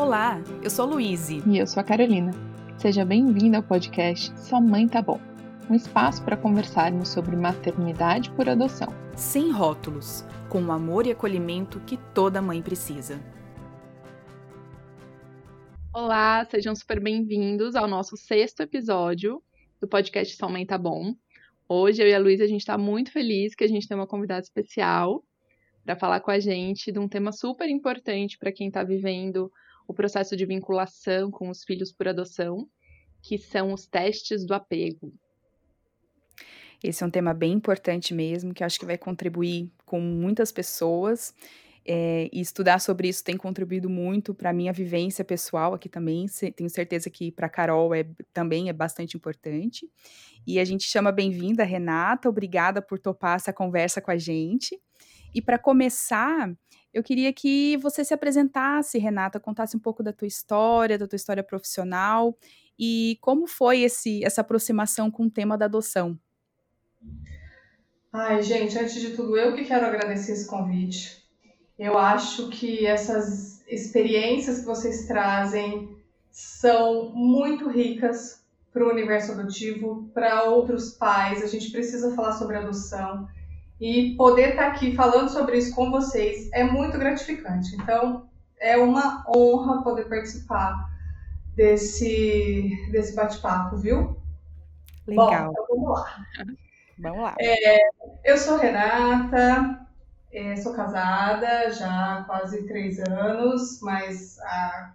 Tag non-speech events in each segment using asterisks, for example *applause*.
Olá, eu sou a Luíse. E eu sou a Carolina. Seja bem-vinda ao podcast Sua Mãe Tá Bom um espaço para conversarmos sobre maternidade por adoção. Sem rótulos, com o amor e acolhimento que toda mãe precisa. Olá, sejam super bem-vindos ao nosso sexto episódio do podcast Sua Mãe Tá Bom. Hoje eu e a Luísa a gente está muito feliz que a gente tem uma convidada especial para falar com a gente de um tema super importante para quem está vivendo o processo de vinculação com os filhos por adoção, que são os testes do apego. Esse é um tema bem importante mesmo, que acho que vai contribuir com muitas pessoas. É, e estudar sobre isso tem contribuído muito para a minha vivência pessoal aqui também. Tenho certeza que para a Carol é, também é bastante importante. E a gente chama bem-vinda Renata, obrigada por topar essa conversa com a gente. E para começar, eu queria que você se apresentasse, Renata, contasse um pouco da tua história, da tua história profissional e como foi esse, essa aproximação com o tema da adoção. Ai, gente, antes de tudo, eu que quero agradecer esse convite. Eu acho que essas experiências que vocês trazem são muito ricas para o universo adotivo, para outros pais. A gente precisa falar sobre adoção e poder estar tá aqui falando sobre isso com vocês é muito gratificante. Então, é uma honra poder participar desse, desse bate-papo, viu? Legal. Bom, então vamos lá. *laughs* Vamos lá. É, eu sou Renata, é, sou casada já há quase três anos, mas há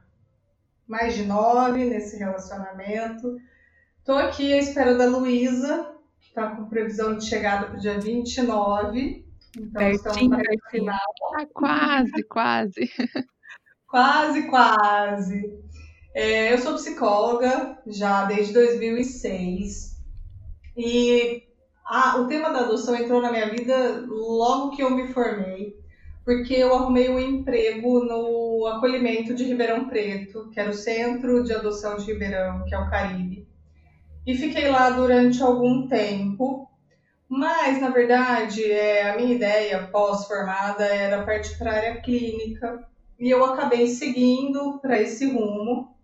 mais de nove nesse relacionamento. Estou aqui à espera da Luísa, está com previsão de chegada para o dia 29. Então pertinho, estamos na final. Ah, quase, quase. *laughs* quase, quase. É, eu sou psicóloga já desde 2006. E ah, o tema da adoção entrou na minha vida logo que eu me formei, porque eu arrumei um emprego no acolhimento de Ribeirão Preto, que era o Centro de Adoção de Ribeirão, que é o Caribe. E fiquei lá durante algum tempo, mas na verdade é, a minha ideia pós-formada era partir para a área clínica, e eu acabei seguindo para esse rumo.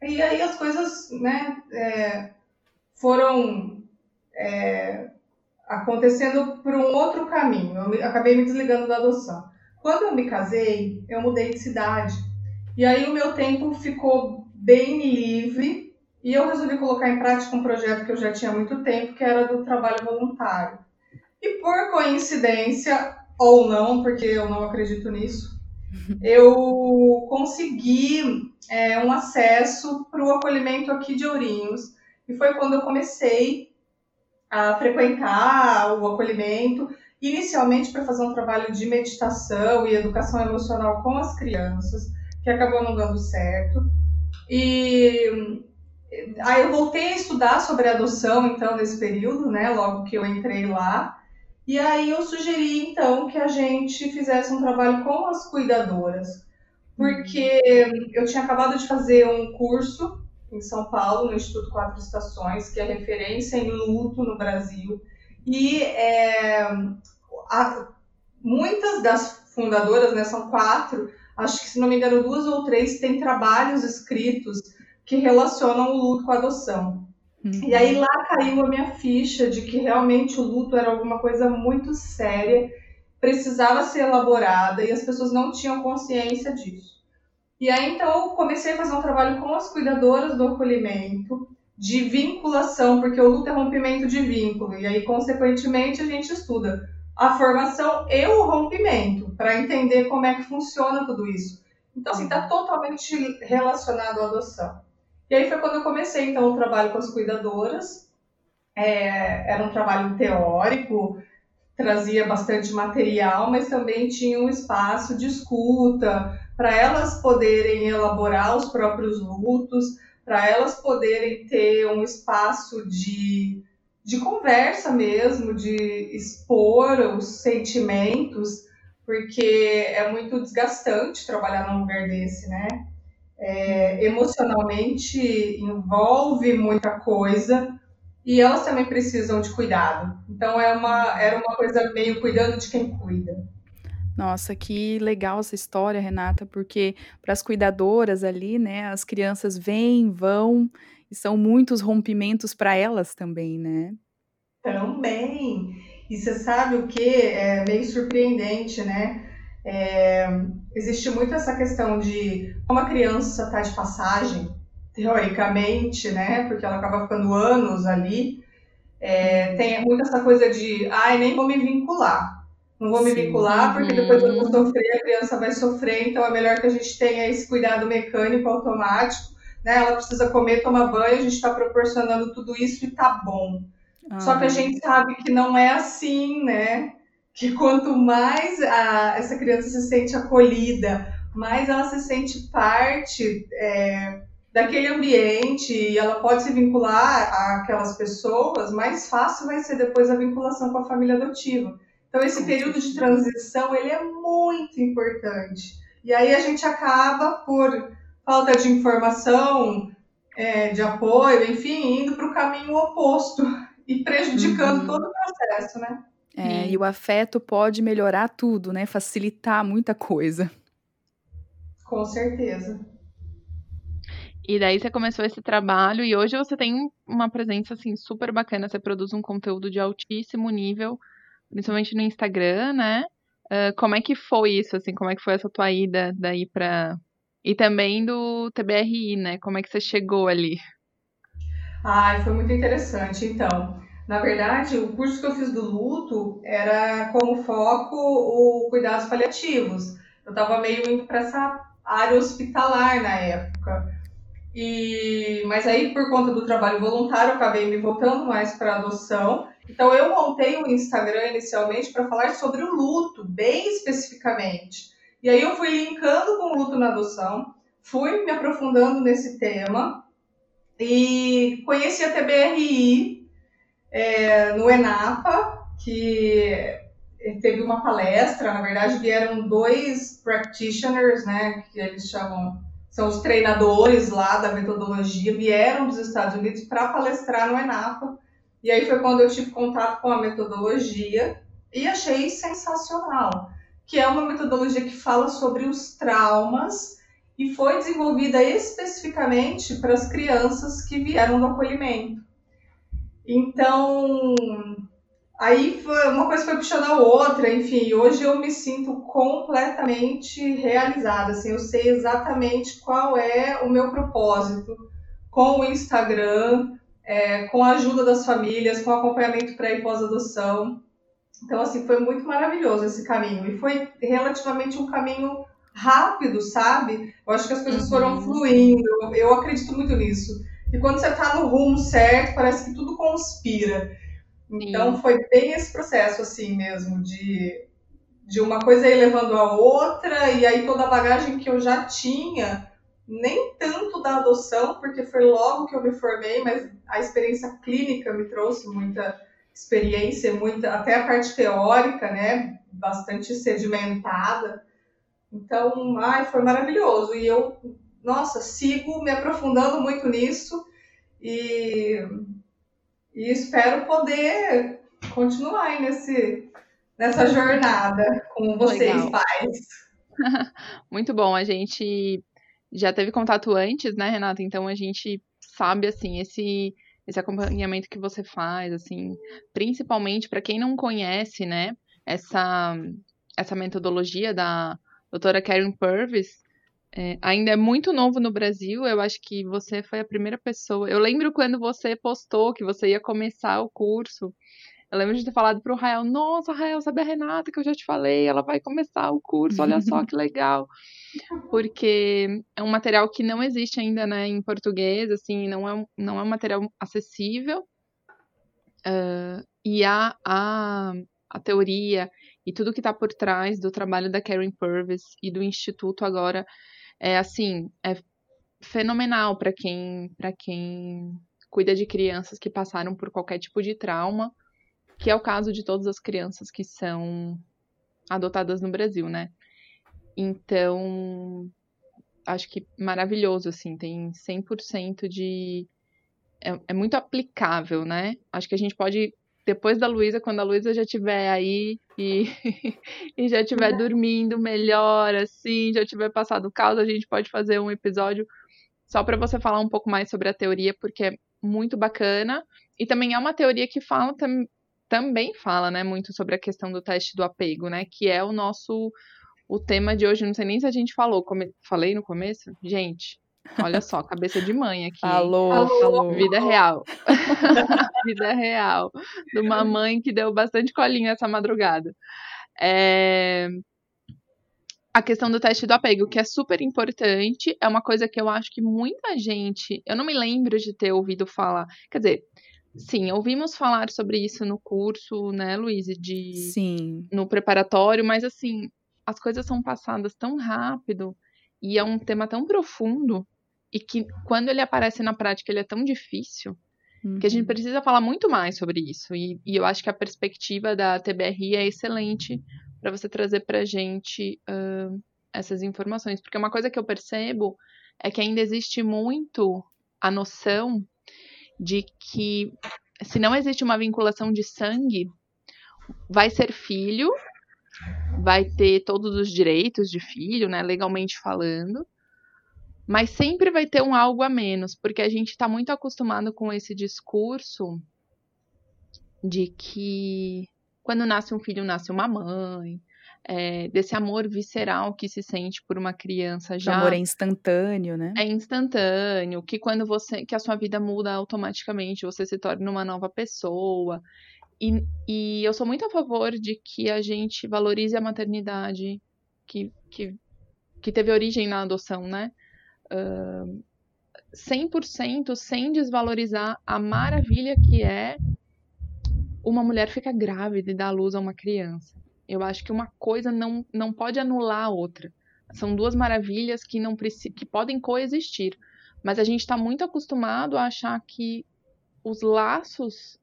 E aí as coisas né, é, foram é, acontecendo por um outro caminho. Eu me, acabei me desligando da adoção. Quando eu me casei, eu mudei de cidade. E aí o meu tempo ficou bem livre e eu resolvi colocar em prática um projeto que eu já tinha há muito tempo, que era do trabalho voluntário. E por coincidência, ou não, porque eu não acredito nisso, *laughs* eu consegui é, um acesso para o acolhimento aqui de Ourinhos. E foi quando eu comecei a frequentar o acolhimento, inicialmente para fazer um trabalho de meditação e educação emocional com as crianças, que acabou não dando certo. E aí eu voltei a estudar sobre adoção, então, nesse período, né, logo que eu entrei lá. E aí eu sugeri, então, que a gente fizesse um trabalho com as cuidadoras, porque eu tinha acabado de fazer um curso em São Paulo, no Instituto Quatro Estações, que é referência em luto no Brasil. E é, a, muitas das fundadoras, né, são quatro, acho que se não me engano, duas ou três têm trabalhos escritos que relacionam o luto com a adoção. Uhum. E aí lá caiu a minha ficha de que realmente o luto era alguma coisa muito séria, precisava ser elaborada e as pessoas não tinham consciência disso. E aí, então, eu comecei a fazer um trabalho com as cuidadoras do acolhimento, de vinculação, porque o luto é rompimento de vínculo, e aí, consequentemente, a gente estuda a formação e o rompimento, para entender como é que funciona tudo isso. Então, assim, está totalmente relacionado à adoção. E aí foi quando eu comecei, então, o trabalho com as cuidadoras. É, era um trabalho teórico, trazia bastante material, mas também tinha um espaço de escuta, para elas poderem elaborar os próprios lutos, para elas poderem ter um espaço de, de conversa mesmo, de expor os sentimentos, porque é muito desgastante trabalhar num lugar desse, né? É, emocionalmente envolve muita coisa e elas também precisam de cuidado. Então é uma, era uma coisa meio cuidando de quem cuida. Nossa, que legal essa história, Renata, porque para as cuidadoras ali, né, as crianças vêm, vão, e são muitos rompimentos para elas também, né? Também. E você sabe o que? É meio surpreendente, né? É, existe muito essa questão de como a criança está de passagem, teoricamente, né? Porque ela acaba ficando anos ali. É, tem muito essa coisa de, ai, nem vou me vincular. Não vou me Sim. vincular, porque depois eu vou uhum. sofrer, a criança vai sofrer, então é melhor que a gente tenha esse cuidado mecânico, automático, né? Ela precisa comer, tomar banho, a gente está proporcionando tudo isso e tá bom. Ah. Só que a gente sabe que não é assim, né? Que quanto mais a, essa criança se sente acolhida, mais ela se sente parte é, daquele ambiente e ela pode se vincular àquelas pessoas, mais fácil vai ser depois a vinculação com a família adotiva. Então esse período de transição ele é muito importante. E aí a gente acaba por falta de informação, é, de apoio, enfim, indo para o caminho oposto e prejudicando uhum. todo o processo, né? É, e o afeto pode melhorar tudo, né? Facilitar muita coisa. Com certeza. E daí você começou esse trabalho e hoje você tem uma presença assim super bacana, você produz um conteúdo de altíssimo nível, principalmente no Instagram, né? Uh, como é que foi isso, assim, como é que foi essa tua ida daí para e também do TBRI, né? Como é que você chegou ali? Ai, foi muito interessante. Então, na verdade, o curso que eu fiz do luto era como foco o cuidados paliativos. Eu estava meio indo para essa área hospitalar na época. E, mas aí, por conta do trabalho voluntário, eu acabei me voltando mais para adoção. Então, eu montei o Instagram inicialmente para falar sobre o luto, bem especificamente. E aí, eu fui linkando com o luto na adoção, fui me aprofundando nesse tema e conheci a TBRI é, no ENAPA, que teve uma palestra, na verdade, vieram dois practitioners, né, que eles chamam são os treinadores lá da metodologia, vieram dos Estados Unidos para palestrar no ENAPA. E aí foi quando eu tive contato com a metodologia e achei sensacional, que é uma metodologia que fala sobre os traumas e foi desenvolvida especificamente para as crianças que vieram do acolhimento. Então, Aí foi, uma coisa foi puxando a outra, enfim, hoje eu me sinto completamente realizada, assim, eu sei exatamente qual é o meu propósito com o Instagram, é, com a ajuda das famílias, com acompanhamento pré e pós-adoção. Então, assim, foi muito maravilhoso esse caminho. E foi relativamente um caminho rápido, sabe? Eu acho que as coisas foram uhum. fluindo, eu acredito muito nisso. E quando você está no rumo certo, parece que tudo conspira. Então Sim. foi bem esse processo assim mesmo de de uma coisa ir levando a outra e aí toda a bagagem que eu já tinha, nem tanto da adoção, porque foi logo que eu me formei, mas a experiência clínica me trouxe muita experiência, muita até a parte teórica, né, bastante sedimentada. Então, ai, foi maravilhoso e eu, nossa, sigo me aprofundando muito nisso e e espero poder continuar aí nesse, nessa jornada com vocês, Legal. pais. *laughs* Muito bom, a gente já teve contato antes, né, Renata? Então a gente sabe assim esse esse acompanhamento que você faz, assim, principalmente para quem não conhece, né, essa essa metodologia da doutora Karen Purvis, é, ainda é muito novo no Brasil, eu acho que você foi a primeira pessoa. Eu lembro quando você postou que você ia começar o curso. Eu lembro de ter falado para o Rael: Nossa, Rael, sabe a Renata que eu já te falei? Ela vai começar o curso, olha só *laughs* que legal. Porque é um material que não existe ainda né, em português, assim, não é, não é um material acessível. Uh, e a, a, a teoria e tudo que está por trás do trabalho da Karen Purvis e do Instituto agora é assim, é fenomenal para quem, para quem cuida de crianças que passaram por qualquer tipo de trauma, que é o caso de todas as crianças que são adotadas no Brasil, né? Então, acho que maravilhoso, assim, tem 100% de. É, é, muito aplicável, né? Acho que a gente pode, depois da Luísa, quando a Luísa já tiver aí e, *laughs* e já estiver dormindo melhor, assim, já tiver passado o caos, a gente pode fazer um episódio só para você falar um pouco mais sobre a teoria, porque é muito bacana. E também é uma teoria que fala tam, também fala, né, muito sobre a questão do teste do apego, né, que é o nosso o tema de hoje. Não sei nem se a gente falou, come, falei no começo, gente. Olha só, cabeça de mãe aqui. Alô, alô. Vida real. *laughs* Vida real. De uma mãe que deu bastante colinho essa madrugada. É... A questão do teste do apego, que é super importante, é uma coisa que eu acho que muita gente. Eu não me lembro de ter ouvido falar. Quer dizer, sim, ouvimos falar sobre isso no curso, né, Luiz? De... Sim. No preparatório, mas assim, as coisas são passadas tão rápido e é um tema tão profundo e que quando ele aparece na prática ele é tão difícil uhum. que a gente uhum. precisa falar muito mais sobre isso. E, e, eu acho que a perspectiva da TBRI é excelente para você trazer para a gente uh, essas informações. Porque uma coisa que eu percebo é que ainda existe muito a noção de que se não existe uma vinculação de sangue, vai ser filho, vai ter todos os direitos de filho, né, legalmente falando, mas sempre vai ter um algo a menos, porque a gente está muito acostumado com esse discurso de que quando nasce um filho, nasce uma mãe, é, desse amor visceral que se sente por uma criança já. O amor é instantâneo, né? É instantâneo, que quando você. que a sua vida muda automaticamente, você se torna uma nova pessoa. E, e eu sou muito a favor de que a gente valorize a maternidade que, que, que teve origem na adoção, né? 100% sem desvalorizar a maravilha que é uma mulher ficar grávida e dar à luz a uma criança. Eu acho que uma coisa não, não pode anular a outra. São duas maravilhas que não que podem coexistir. Mas a gente está muito acostumado a achar que os laços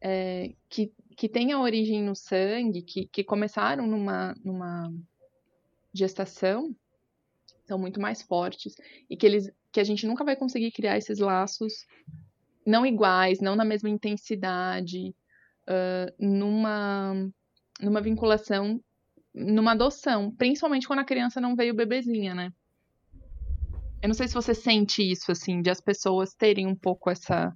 é, que, que têm a origem no sangue, que, que começaram numa, numa gestação, são muito mais fortes e que eles que a gente nunca vai conseguir criar esses laços não iguais, não na mesma intensidade, uh, numa numa vinculação, numa adoção, principalmente quando a criança não veio bebezinha, né? Eu não sei se você sente isso assim, de as pessoas terem um pouco essa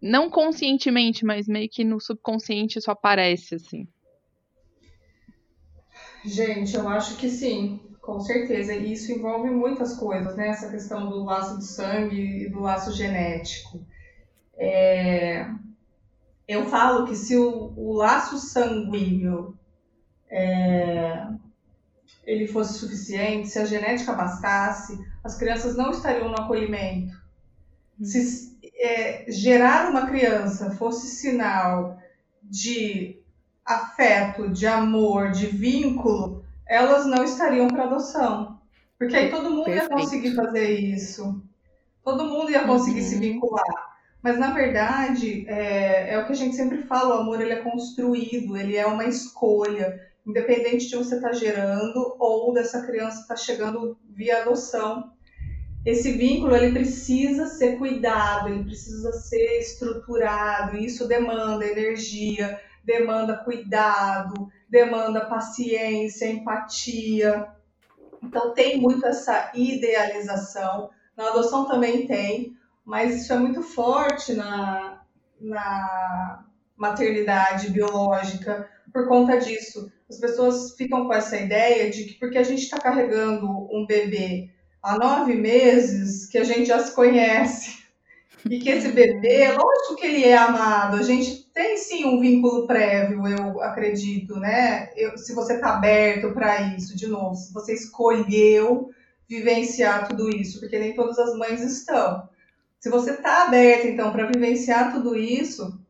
não conscientemente, mas meio que no subconsciente isso aparece assim. Gente, eu acho que sim. Com certeza, e isso envolve muitas coisas, né? Essa questão do laço de sangue e do laço genético. É... Eu falo que se o, o laço sanguíneo é... ele fosse suficiente, se a genética bastasse, as crianças não estariam no acolhimento. Hum. Se é, gerar uma criança fosse sinal de afeto, de amor, de vínculo, elas não estariam para adoção. Porque aí todo mundo Perfeito. ia conseguir fazer isso. Todo mundo ia conseguir uhum. se vincular. Mas na verdade, é, é, o que a gente sempre fala, o amor ele é construído, ele é uma escolha, independente de você estar tá gerando ou dessa criança estar tá chegando via adoção. Esse vínculo ele precisa ser cuidado, ele precisa ser estruturado, e isso demanda energia, demanda cuidado, demanda paciência, empatia. Então tem muito essa idealização. Na adoção também tem, mas isso é muito forte na, na maternidade biológica por conta disso. As pessoas ficam com essa ideia de que porque a gente está carregando um bebê há nove meses, que a gente já se conhece, e que esse bebê, lógico que ele é amado, a gente tem sim um vínculo prévio, eu acredito, né? Eu, se você está aberto para isso, de novo, se você escolheu vivenciar tudo isso, porque nem todas as mães estão. Se você está aberto, então, para vivenciar tudo isso,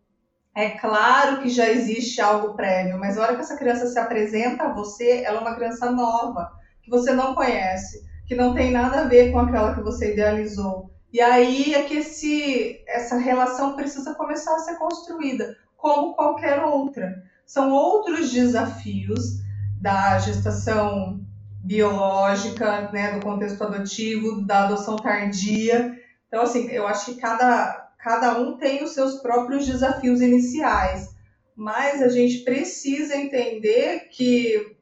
é claro que já existe algo prévio, mas a hora que essa criança se apresenta a você, ela é uma criança nova, que você não conhece, que não tem nada a ver com aquela que você idealizou. E aí é que esse, essa relação precisa começar a ser construída, como qualquer outra. São outros desafios da gestação biológica, né, do contexto adotivo, da adoção tardia. Então, assim, eu acho que cada, cada um tem os seus próprios desafios iniciais, mas a gente precisa entender que,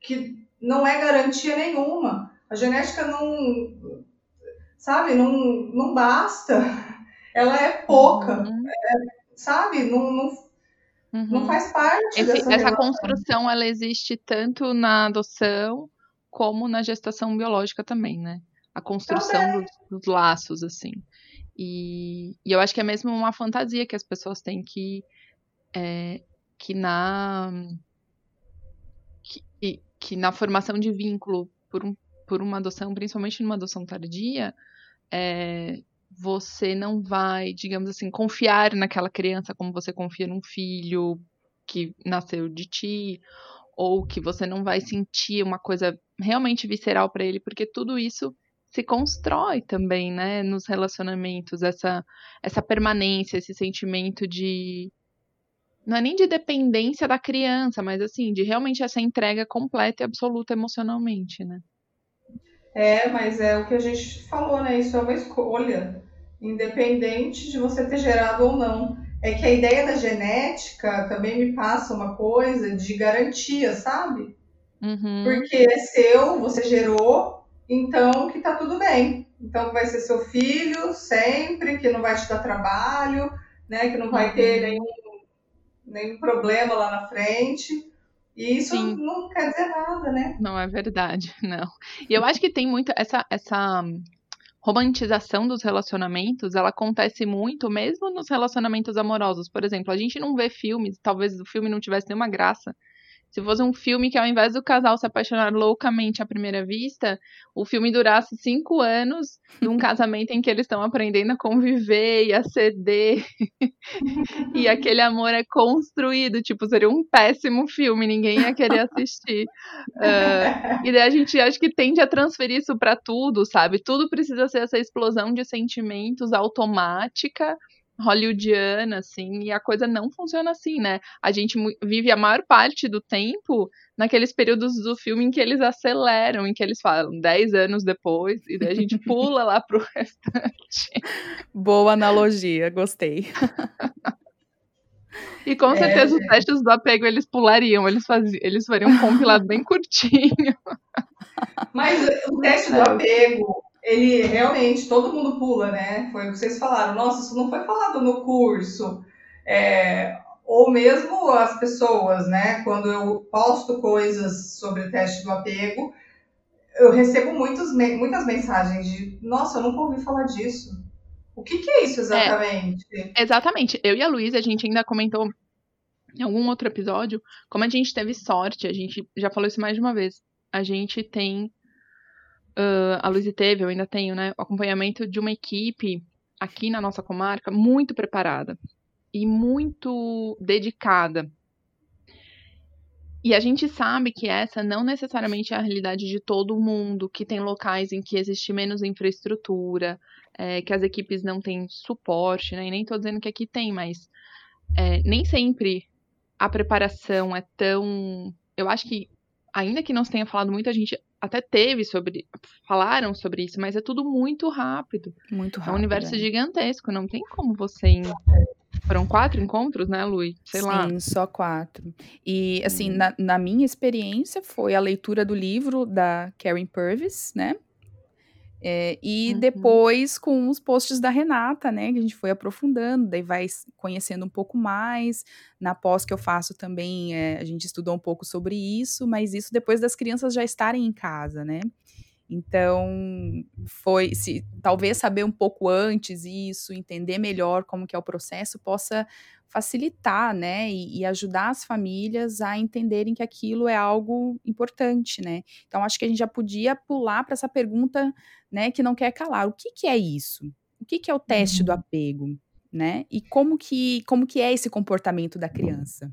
que não é garantia nenhuma. A genética não, sabe, não, não basta. Ela é pouca, uhum. é, sabe? Não, não, uhum. não faz parte Esse, dessa Essa construção, ela existe tanto na adoção como na gestação biológica também, né? A construção dos, dos, laços, assim. E, e, eu acho que é mesmo uma fantasia que as pessoas têm que, é, que na que, que na formação de vínculo por, um, por uma adoção, principalmente numa adoção tardia, é, você não vai, digamos assim, confiar naquela criança como você confia num filho que nasceu de ti, ou que você não vai sentir uma coisa realmente visceral para ele, porque tudo isso se constrói também, né, nos relacionamentos, essa, essa permanência, esse sentimento de. Não é nem de dependência da criança, mas assim, de realmente essa entrega completa e absoluta emocionalmente, né? É, mas é o que a gente falou, né? Isso é uma escolha, independente de você ter gerado ou não. É que a ideia da genética também me passa uma coisa de garantia, sabe? Uhum. Porque é seu, você gerou, então que tá tudo bem. Então vai ser seu filho sempre, que não vai te dar trabalho, né? Que não vai uhum. ter nenhum, nenhum problema lá na frente. E isso Sim. não quer dizer nada, né? Não é verdade, *laughs* não. E eu acho que tem muito essa essa romantização dos relacionamentos, ela acontece muito mesmo nos relacionamentos amorosos. Por exemplo, a gente não vê filmes, talvez o filme não tivesse nenhuma graça se fosse um filme que, ao invés do casal se apaixonar loucamente à primeira vista, o filme durasse cinco anos num *laughs* casamento em que eles estão aprendendo a conviver e a ceder. *laughs* e aquele amor é construído. Tipo, seria um péssimo filme, ninguém ia querer assistir. Uh, *laughs* e daí a gente acho que tende a transferir isso para tudo, sabe? Tudo precisa ser essa explosão de sentimentos automática hollywoodiana, assim, e a coisa não funciona assim, né? A gente vive a maior parte do tempo naqueles períodos do filme em que eles aceleram, em que eles falam 10 anos depois, e daí a gente *laughs* pula lá pro restante. Boa analogia, gostei. *laughs* E com certeza é, os testes do apego eles pulariam, eles, faziam, eles fariam um compilado bem curtinho. *laughs* Mas o teste do é. apego, ele realmente, todo mundo pula, né? Foi o que vocês falaram. Nossa, isso não foi falado no curso. É, ou mesmo as pessoas, né? Quando eu posto coisas sobre o teste do apego, eu recebo muitos, muitas mensagens de: Nossa, eu nunca ouvi falar disso. O que, que é isso exatamente? É, exatamente. Eu e a Luísa, a gente ainda comentou em algum outro episódio como a gente teve sorte, a gente já falou isso mais de uma vez. A gente tem uh, a Luiz teve, eu ainda tenho, né, o acompanhamento de uma equipe aqui na nossa comarca muito preparada e muito dedicada. E a gente sabe que essa não necessariamente é a realidade de todo mundo, que tem locais em que existe menos infraestrutura, é, que as equipes não têm suporte, né? E nem estou dizendo que aqui tem, mas é, nem sempre a preparação é tão. Eu acho que, ainda que não se tenha falado muito, a gente até teve sobre. Falaram sobre isso, mas é tudo muito rápido. Muito rápido. É um universo é. gigantesco, não tem como você. Foram quatro encontros, né, Lui? Sei Sim, lá. Sim, só quatro. E, assim, hum. na, na minha experiência, foi a leitura do livro da Karen Purvis, né? É, e uhum. depois com os posts da Renata, né, que a gente foi aprofundando, daí vai conhecendo um pouco mais. Na pós que eu faço também, é, a gente estudou um pouco sobre isso, mas isso depois das crianças já estarem em casa, né? Então, foi se talvez saber um pouco antes isso, entender melhor como que é o processo, possa facilitar, né, e, e, ajudar as famílias a entenderem que aquilo é algo importante, né? Então, acho que a gente já podia pular para essa pergunta, né, que não quer calar. O que, que é isso? O que, que é o teste uhum. do apego, né? E como que, como que é esse comportamento da criança?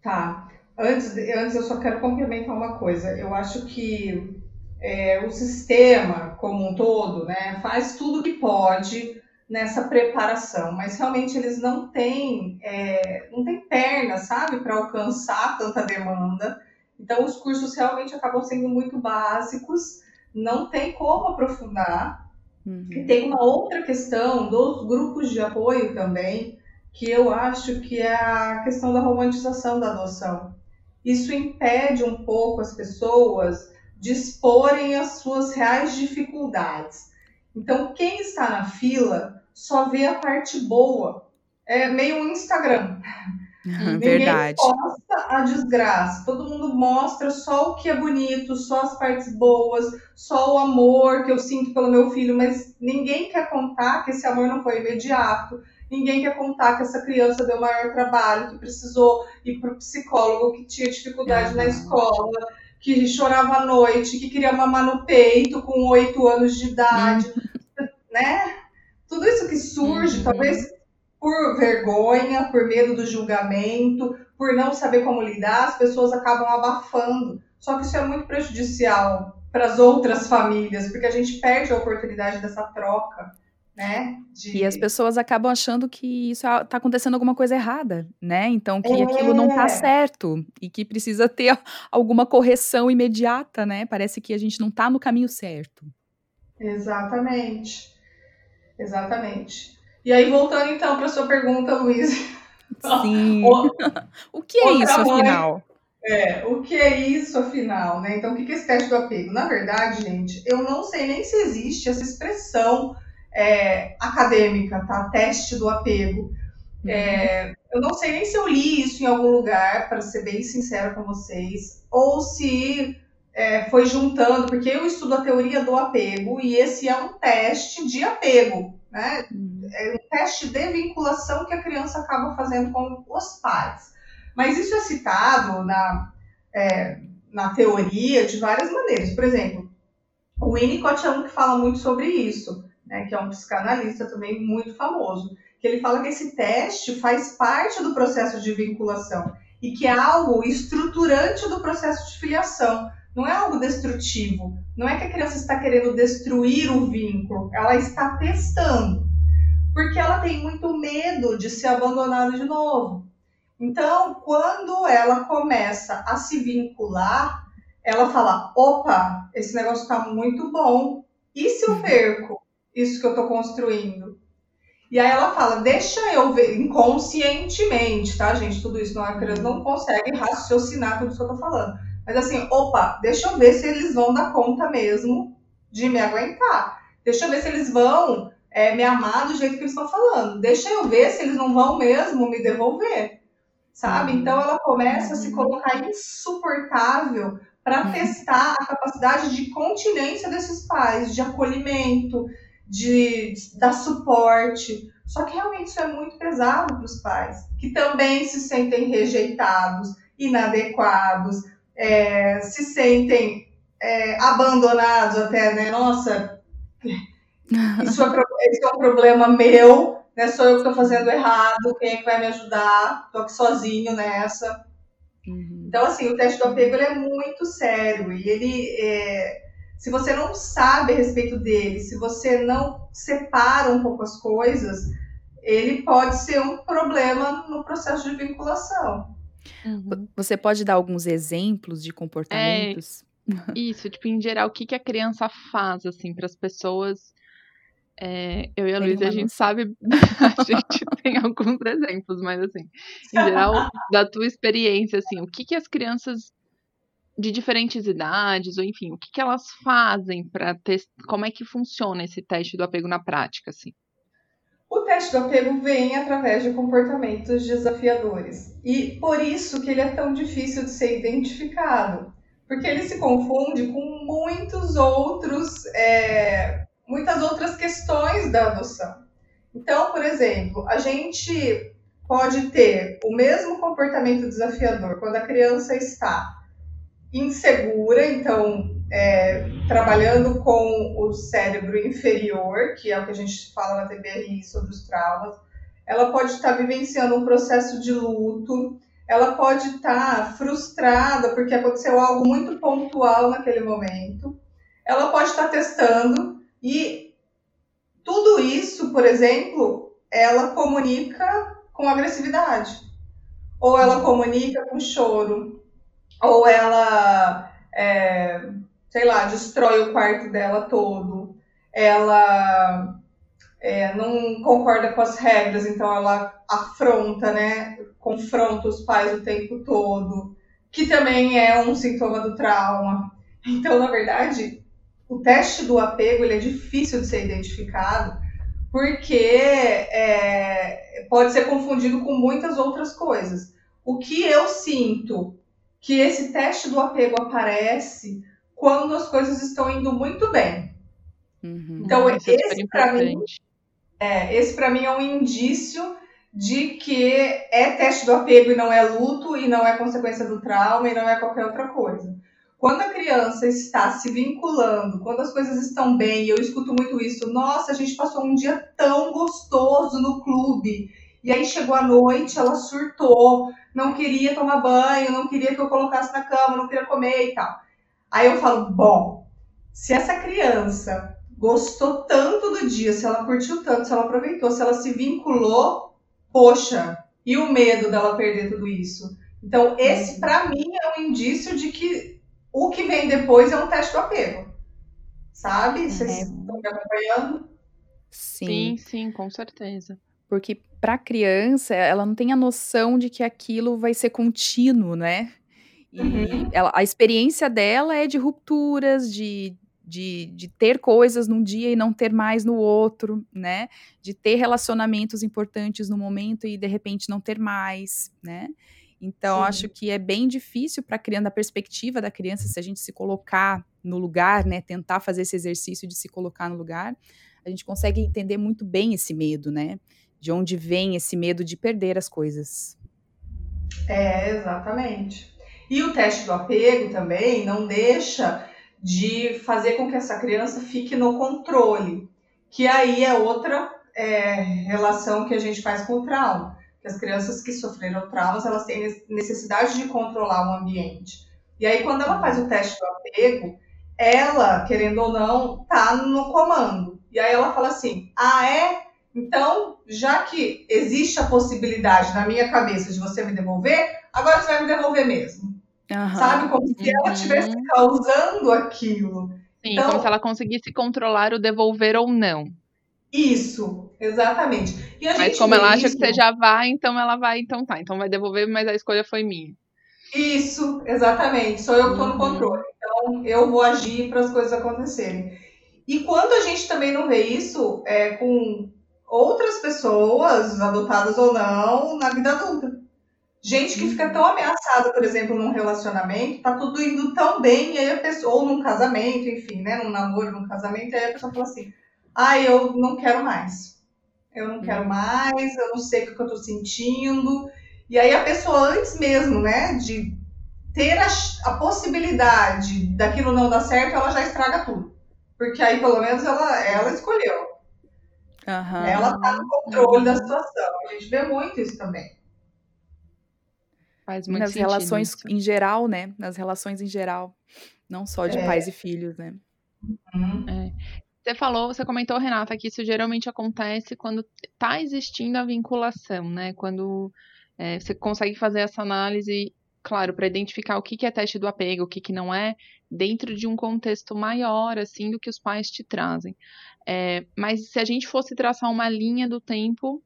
Tá. Antes, antes eu só quero complementar uma coisa. Eu acho que é, o sistema como um todo, né, faz tudo que pode nessa preparação, mas realmente eles não têm, é, não têm perna, sabe, para alcançar tanta demanda. Então os cursos realmente acabam sendo muito básicos, não tem como aprofundar. Uhum. E tem uma outra questão dos grupos de apoio também, que eu acho que é a questão da romantização da adoção. Isso impede um pouco as pessoas de exporem as suas reais dificuldades. Então, quem está na fila só vê a parte boa. É meio um Instagram. *laughs* Uhum, Verdade. Ninguém posta a desgraça. Todo mundo mostra só o que é bonito, só as partes boas, só o amor que eu sinto pelo meu filho, mas ninguém quer contar que esse amor não foi imediato. Ninguém quer contar que essa criança deu maior trabalho, que precisou ir para o psicólogo, que tinha dificuldade uhum. na escola, que chorava à noite, que queria mamar no peito com oito anos de idade, uhum. *laughs* né? Tudo isso que surge, uhum. talvez por vergonha, por medo do julgamento, por não saber como lidar, as pessoas acabam abafando. Só que isso é muito prejudicial para as outras famílias, porque a gente perde a oportunidade dessa troca. Né? De... E as pessoas acabam achando que isso está acontecendo alguma coisa errada, né? Então que é... aquilo não está certo e que precisa *laughs* ter alguma correção imediata, né? Parece que a gente não está no caminho certo. Exatamente. Exatamente. E aí, voltando então para sua pergunta, Luiz. Sim. *laughs* o, que é isso, mãe, afinal? É, o que é isso, afinal, né? Então, o que é esse teste do apego? Na verdade, gente, eu não sei nem se existe essa expressão é, acadêmica, tá? Teste do apego. Uhum. É, eu não sei nem se eu li isso em algum lugar, para ser bem sincera com vocês, ou se é, foi juntando, porque eu estudo a teoria do apego e esse é um teste de apego, né? Uhum. É um teste de vinculação que a criança acaba fazendo com os pais. Mas isso é citado na, é, na teoria de várias maneiras. Por exemplo, o Winnicott é um que fala muito sobre isso, né? Que é um psicanalista também muito famoso. Que ele fala que esse teste faz parte do processo de vinculação e que é algo estruturante do processo de filiação não é algo destrutivo. Não é que a criança está querendo destruir o vínculo, ela está testando. Porque ela tem muito medo de ser abandonada de novo. Então, quando ela começa a se vincular, ela fala: opa, esse negócio está muito bom. E se eu uhum. perco isso que eu estou construindo? E aí ela fala: deixa eu ver inconscientemente, tá, gente? Tudo isso não, a criança não consegue raciocinar tudo isso que eu estou falando. Mas assim, opa, deixa eu ver se eles vão dar conta mesmo de me aguentar. Deixa eu ver se eles vão é, me amar do jeito que eles estão falando. Deixa eu ver se eles não vão mesmo me devolver. Sabe? Uhum. Então ela começa a se colocar insuportável para uhum. testar a capacidade de continência desses pais, de acolhimento, de, de dar suporte. Só que realmente isso é muito pesado para os pais, que também se sentem rejeitados, inadequados, é, se sentem é, abandonados até, né? Nossa, isso é, isso é um problema meu, né? Sou eu que estou fazendo errado, quem é que vai me ajudar? Estou aqui sozinho nessa. Uhum. Então, assim, o teste do apego é muito sério e ele, é, se você não sabe a respeito dele, se você não separa um pouco as coisas, ele pode ser um problema no processo de vinculação. Uhum. Você pode dar alguns exemplos de comportamentos? É, isso, tipo, em geral, o que, que a criança faz, assim, para as pessoas. É, eu e a Luísa, a gente sabe, *laughs* a gente *laughs* tem alguns exemplos, mas assim, em geral, da tua experiência, assim, o que, que as crianças de diferentes idades, ou enfim, o que, que elas fazem para ter. Como é que funciona esse teste do apego na prática, assim? O teste do apego vem através de comportamentos desafiadores e por isso que ele é tão difícil de ser identificado, porque ele se confunde com muitos outros, é, muitas outras questões da adoção. Então, por exemplo, a gente pode ter o mesmo comportamento desafiador quando a criança está insegura, então é, trabalhando com o cérebro inferior, que é o que a gente fala na TBRI sobre os traumas, ela pode estar vivenciando um processo de luto, ela pode estar frustrada porque aconteceu algo muito pontual naquele momento, ela pode estar testando e tudo isso, por exemplo, ela comunica com agressividade, ou ela comunica com choro, ou ela é, sei lá, destrói o quarto dela todo, ela é, não concorda com as regras, então ela afronta, né? Confronta os pais o tempo todo, que também é um sintoma do trauma. Então, na verdade, o teste do apego ele é difícil de ser identificado porque é, pode ser confundido com muitas outras coisas. O que eu sinto que esse teste do apego aparece quando as coisas estão indo muito bem. Uhum, então, esse é para mim, é, esse para mim é um indício de que é teste do apego e não é luto e não é consequência do trauma e não é qualquer outra coisa. Quando a criança está se vinculando, quando as coisas estão bem, e eu escuto muito isso, nossa, a gente passou um dia tão gostoso no clube. E aí chegou a noite, ela surtou, não queria tomar banho, não queria que eu colocasse na cama, não queria comer e tal. Aí eu falo, bom, se essa criança gostou tanto do dia, se ela curtiu tanto, se ela aproveitou, se ela se vinculou, poxa, e o medo dela perder tudo isso? Então, esse para mim é um indício de que o que vem depois é um teste do apego. Sabe? Vocês é. estão me acompanhando? Sim. sim, sim, com certeza. Porque para a criança, ela não tem a noção de que aquilo vai ser contínuo, né? E uhum. ela, a experiência dela é de rupturas, de, de, de ter coisas num dia e não ter mais no outro, né? De ter relacionamentos importantes no momento e de repente não ter mais, né? Então, Sim. acho que é bem difícil para a criança, da perspectiva da criança, se a gente se colocar no lugar, né, tentar fazer esse exercício de se colocar no lugar, a gente consegue entender muito bem esse medo, né? De onde vem esse medo de perder as coisas. É, exatamente. E o teste do apego também não deixa de fazer com que essa criança fique no controle, que aí é outra é, relação que a gente faz com o trauma as crianças que sofreram traumas, elas têm necessidade de controlar o ambiente. E aí, quando ela faz o teste do apego, ela, querendo ou não, tá no comando. E aí ela fala assim: ah, é? Então, já que existe a possibilidade na minha cabeça de você me devolver, agora você vai me devolver mesmo. Uhum. Sabe? Como se ela estivesse uhum. causando aquilo. Sim, então, como se ela conseguisse controlar o devolver ou não. Isso, exatamente. mas como ela acha isso... que você já vai, então ela vai, então tá. Então vai devolver, mas a escolha foi minha. Isso, exatamente. Sou eu que estou no uhum. controle. Então eu vou agir para as coisas acontecerem. E quando a gente também não vê isso é, com outras pessoas, adotadas ou não, na vida adulta. Gente que fica tão ameaçada, por exemplo, num relacionamento, tá tudo indo tão bem, e aí a pessoa, ou num casamento, enfim, né? Num namoro, num casamento, e aí a pessoa fala assim: ah, eu não quero mais. Eu não quero mais, eu não sei o que eu tô sentindo. E aí a pessoa, antes mesmo, né, de ter a, a possibilidade daquilo não dar certo, ela já estraga tudo. Porque aí, pelo menos, ela, ela escolheu. Uhum. Ela tá no controle da situação. A gente vê muito isso também. Faz muito Nas relações isso. em geral, né? Nas relações em geral. Não só de é. pais e filhos, né? Uhum. É. Você falou, você comentou, Renata, que isso geralmente acontece quando está existindo a vinculação, né? Quando é, você consegue fazer essa análise, claro, para identificar o que, que é teste do apego, o que, que não é, dentro de um contexto maior, assim, do que os pais te trazem. É, mas se a gente fosse traçar uma linha do tempo,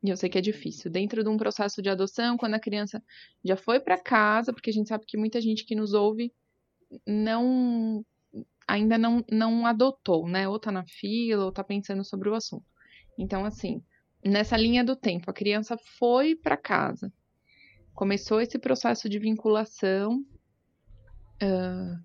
e eu sei que é difícil, dentro de um processo de adoção, quando a criança já foi para casa, porque a gente sabe que muita gente que nos ouve não ainda não, não adotou, né? Ou tá na fila, ou tá pensando sobre o assunto. Então, assim, nessa linha do tempo, a criança foi para casa, começou esse processo de vinculação. Uh,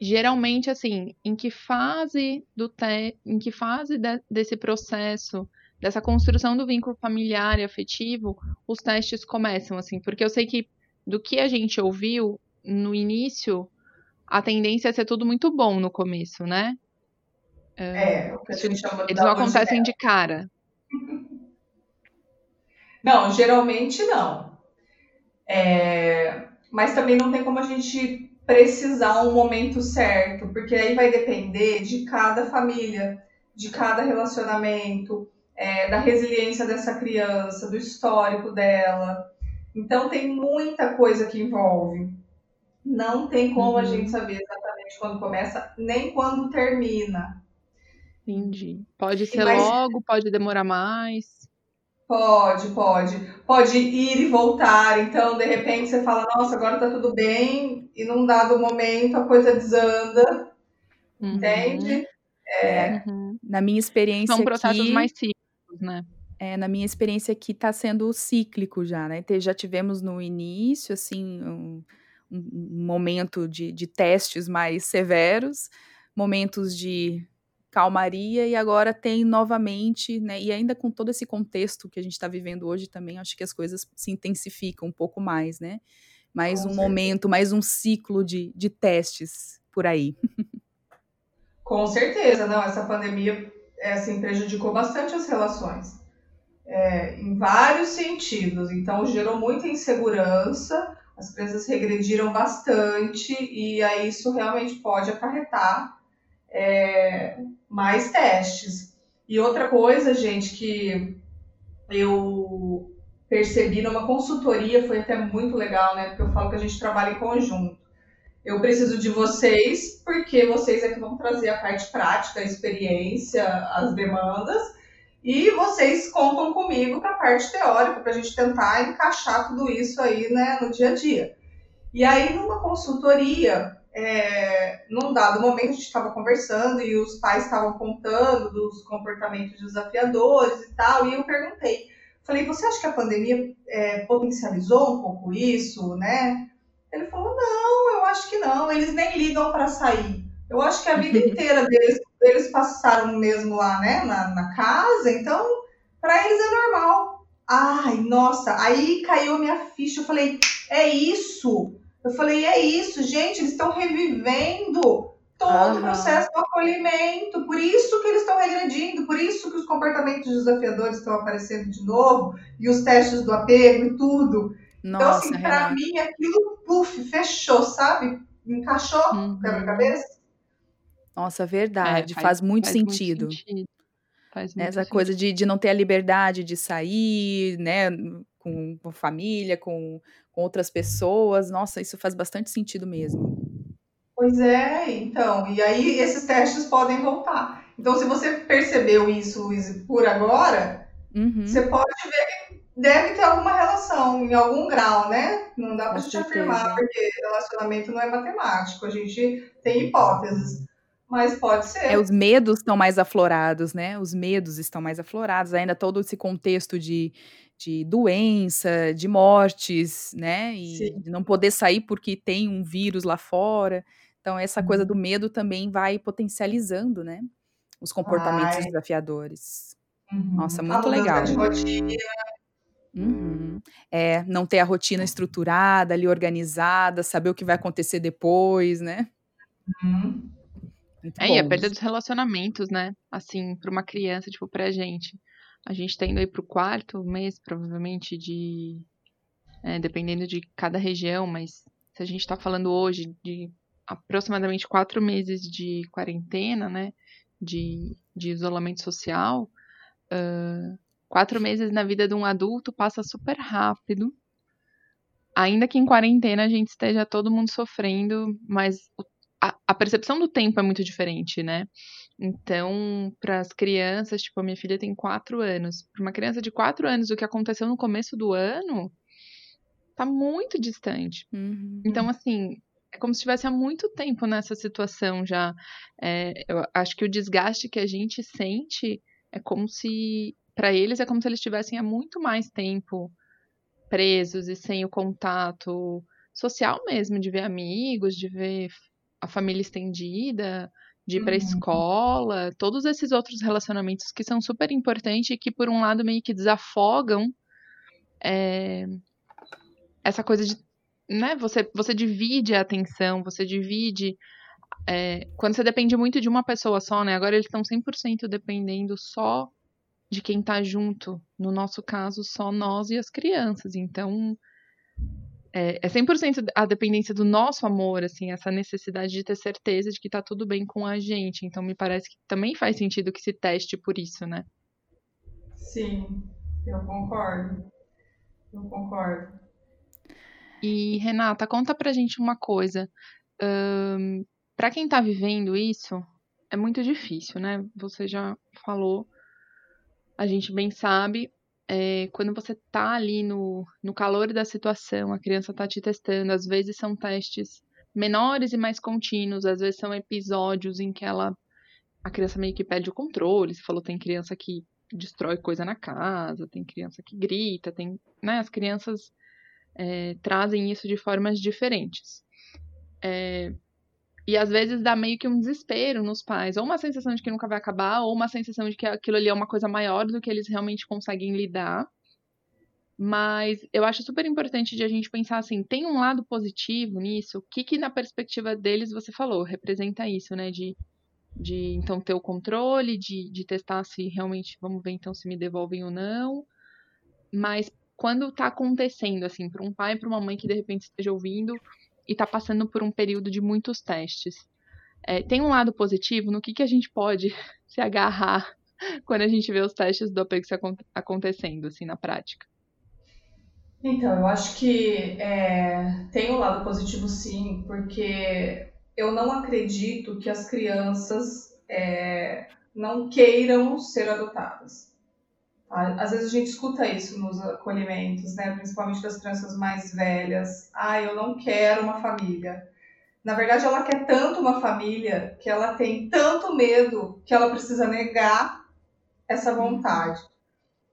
geralmente, assim, em que fase do te em que fase de desse processo, dessa construção do vínculo familiar e afetivo, os testes começam, assim, porque eu sei que do que a gente ouviu no início, a tendência é ser tudo muito bom no começo, né? É, o que a gente chama Eles não acontecem de cara. *laughs* Não, geralmente não. É, mas também não tem como a gente precisar um momento certo, porque aí vai depender de cada família, de cada relacionamento, é, da resiliência dessa criança, do histórico dela. Então tem muita coisa que envolve. Não tem como uhum. a gente saber exatamente quando começa, nem quando termina. Entendi. Pode ser Mas... logo, pode demorar mais. Pode, pode. Pode ir e voltar. Então, de repente, você fala, nossa, agora tá tudo bem, e num dado momento a coisa desanda. Uhum. Entende? É. Uhum. Na minha experiência. São processos aqui, mais cíclicos, né? É, na minha experiência aqui está sendo cíclico já, né? Já tivemos no início, assim, um, um momento de, de testes mais severos, momentos de calmaria e agora tem novamente, né? E ainda com todo esse contexto que a gente está vivendo hoje também, acho que as coisas se intensificam um pouco mais, né? Mais com um certeza. momento, mais um ciclo de, de testes por aí. Com certeza, não. Essa pandemia é, assim, prejudicou bastante as relações. É, em vários sentidos. Então, gerou muita insegurança, as empresas regrediram bastante, e aí isso realmente pode acarretar é, mais testes. E outra coisa, gente, que eu percebi numa consultoria, foi até muito legal, né? Porque eu falo que a gente trabalha em conjunto. Eu preciso de vocês, porque vocês é que vão trazer a parte prática, a experiência, as demandas, e vocês contam comigo para a parte teórica, para a gente tentar encaixar tudo isso aí né, no dia a dia. E aí, numa consultoria, é, num dado momento a gente estava conversando e os pais estavam contando dos comportamentos desafiadores e tal, e eu perguntei, falei, você acha que a pandemia é, potencializou um pouco isso, né? Ele falou, não, eu acho que não, eles nem ligam para sair. Eu acho que a vida *laughs* inteira deles, eles passaram mesmo lá, né, na, na casa, então para eles é normal. Ai, nossa, aí caiu a minha ficha, eu falei, é isso, eu falei, é isso, gente, eles estão revivendo todo o processo do acolhimento, por isso que eles estão regredindo, por isso que os comportamentos desafiadores estão aparecendo de novo, e os testes do apego e tudo. Nossa, então, assim, para mim, aquilo, puf, fechou, sabe? Encaixou uhum. quebra-cabeça. Nossa, verdade, é, faz, faz, muito faz sentido. Muito sentido. Faz muito Essa sentido. coisa de, de não ter a liberdade de sair, né, com, com família, com, com outras pessoas. Nossa, isso faz bastante sentido mesmo. Pois é, então. E aí esses testes podem voltar. Então, se você percebeu isso, Luiz, por agora, uhum. você pode ver que deve ter alguma relação, em algum grau, né? Não dá pra gente afirmar, porque relacionamento não é matemático, a gente tem hipóteses. Mas pode ser. É, os medos estão mais aflorados, né? Os medos estão mais aflorados, ainda todo esse contexto de, de doença, de mortes, né? E Sim. de não poder sair porque tem um vírus lá fora. Então, essa coisa do uhum. medo também vai potencializando, né? Os comportamentos Ai. desafiadores. Uhum. Nossa, muito legal. Uhum. É, não ter a rotina estruturada, ali organizada, saber o que vai acontecer depois, né? Uhum. é, e a perda dos relacionamentos, né? Assim, para uma criança, tipo, pra gente. A gente tá indo aí pro quarto mês, provavelmente, de. É, dependendo de cada região, mas se a gente tá falando hoje de aproximadamente quatro meses de quarentena, né? De, de isolamento social. Uh, quatro meses na vida de um adulto passa super rápido. Ainda que em quarentena a gente esteja todo mundo sofrendo, mas a, a percepção do tempo é muito diferente, né? Então, para as crianças, tipo, a minha filha tem quatro anos. Para uma criança de quatro anos, o que aconteceu no começo do ano tá muito distante. Uhum. Então, assim, é como se estivesse há muito tempo nessa situação já. É, eu acho que o desgaste que a gente sente é como se, para eles, é como se eles estivessem há muito mais tempo presos e sem o contato social mesmo, de ver amigos, de ver a família estendida, de ir para a uhum. escola, todos esses outros relacionamentos que são super importantes e que, por um lado, meio que desafogam é, essa coisa de. Né, você, você divide a atenção, você divide. É, quando você depende muito de uma pessoa só, né? Agora eles estão 100% dependendo só de quem tá junto. No nosso caso, só nós e as crianças. Então, é, é 100% a dependência do nosso amor, assim, essa necessidade de ter certeza de que tá tudo bem com a gente. Então, me parece que também faz sentido que se teste por isso, né? Sim, eu concordo. Eu concordo. E, Renata, conta pra gente uma coisa. Um, para quem tá vivendo isso, é muito difícil, né? Você já falou, a gente bem sabe, é, quando você tá ali no, no calor da situação, a criança tá te testando, às vezes são testes menores e mais contínuos, às vezes são episódios em que ela a criança meio que perde o controle. Você falou tem criança que destrói coisa na casa, tem criança que grita, tem, né, as crianças é, trazem isso de formas diferentes. É, e às vezes dá meio que um desespero nos pais, ou uma sensação de que nunca vai acabar, ou uma sensação de que aquilo ali é uma coisa maior do que eles realmente conseguem lidar. Mas eu acho super importante de a gente pensar assim, tem um lado positivo nisso? O que que na perspectiva deles você falou? Representa isso, né? De, de então ter o controle, de, de testar se realmente, vamos ver então se me devolvem ou não. Mas quando tá acontecendo, assim, para um pai para uma mãe que de repente esteja ouvindo e tá passando por um período de muitos testes, é, tem um lado positivo no que, que a gente pode *laughs* se agarrar *laughs* quando a gente vê os testes do apego acontecendo, assim, na prática? Então, eu acho que é, tem um lado positivo sim, porque eu não acredito que as crianças é, não queiram ser adotadas. Às vezes a gente escuta isso nos acolhimentos, né? principalmente das crianças mais velhas. Ah, eu não quero uma família. Na verdade, ela quer tanto uma família que ela tem tanto medo que ela precisa negar essa vontade.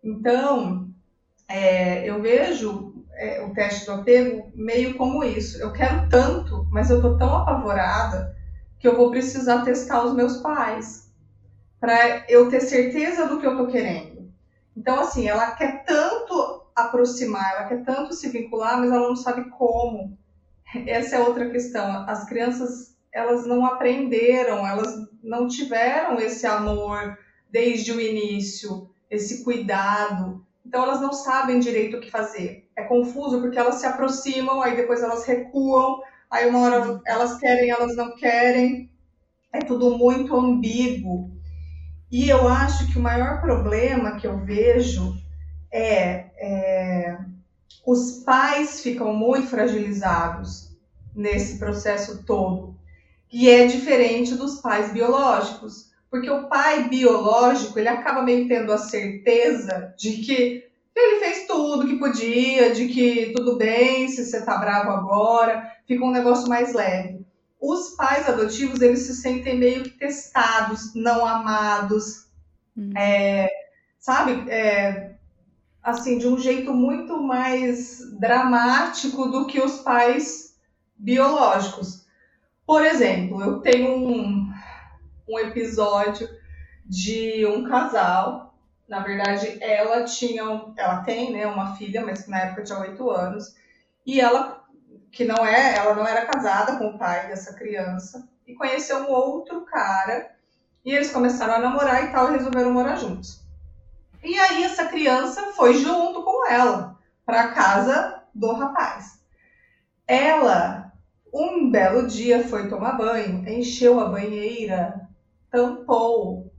Então, é, eu vejo é, o teste do apego meio como isso. Eu quero tanto, mas eu tô tão apavorada que eu vou precisar testar os meus pais para eu ter certeza do que eu tô querendo. Então, assim, ela quer tanto aproximar, ela quer tanto se vincular, mas ela não sabe como. Essa é outra questão. As crianças, elas não aprenderam, elas não tiveram esse amor desde o início, esse cuidado. Então elas não sabem direito o que fazer. É confuso porque elas se aproximam, aí depois elas recuam, aí uma hora elas querem, elas não querem. É tudo muito ambíguo. E eu acho que o maior problema que eu vejo é, é os pais ficam muito fragilizados nesse processo todo. E é diferente dos pais biológicos. Porque o pai biológico, ele acaba meio tendo a certeza de que ele fez tudo que podia, de que tudo bem, se você tá bravo agora, fica um negócio mais leve. Os pais adotivos, eles se sentem meio que testados, não amados, hum. é, sabe? É, assim, de um jeito muito mais dramático do que os pais biológicos. Por exemplo, eu tenho um, um episódio de um casal. Na verdade, ela tinha, ela tem, né, uma filha, mas que na época tinha oito anos, e ela, que não é, ela não era casada com o pai dessa criança, e conheceu um outro cara, e eles começaram a namorar e tal, e resolveram morar juntos. E aí essa criança foi junto com ela para casa do rapaz. Ela, um belo dia, foi tomar banho, encheu a banheira tampou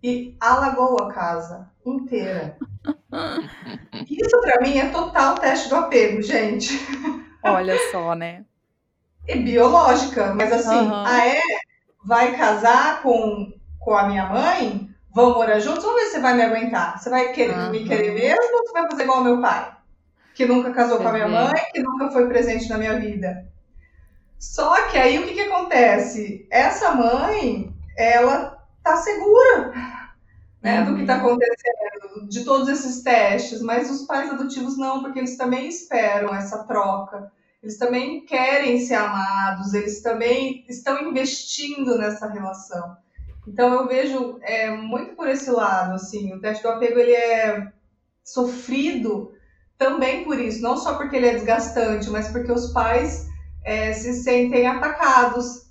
e alagou a casa inteira. *laughs* Isso para mim é total teste do apego, gente. Olha só, né? E biológica, mas assim, uhum. a é vai casar com, com a minha mãe, vão morar juntos, vamos ver se você vai me aguentar. Você vai querer, uhum. me querer mesmo ou você vai fazer igual ao meu pai? Que nunca casou com a minha mãe, que nunca foi presente na minha vida. Só que aí o que, que acontece? Essa mãe, ela tá segura né, uhum. do que está acontecendo, de todos esses testes, mas os pais adotivos não, porque eles também esperam essa troca, eles também querem ser amados, eles também estão investindo nessa relação. Então eu vejo é, muito por esse lado, assim, o teste do apego ele é sofrido também por isso, não só porque ele é desgastante, mas porque os pais é, se sentem atacados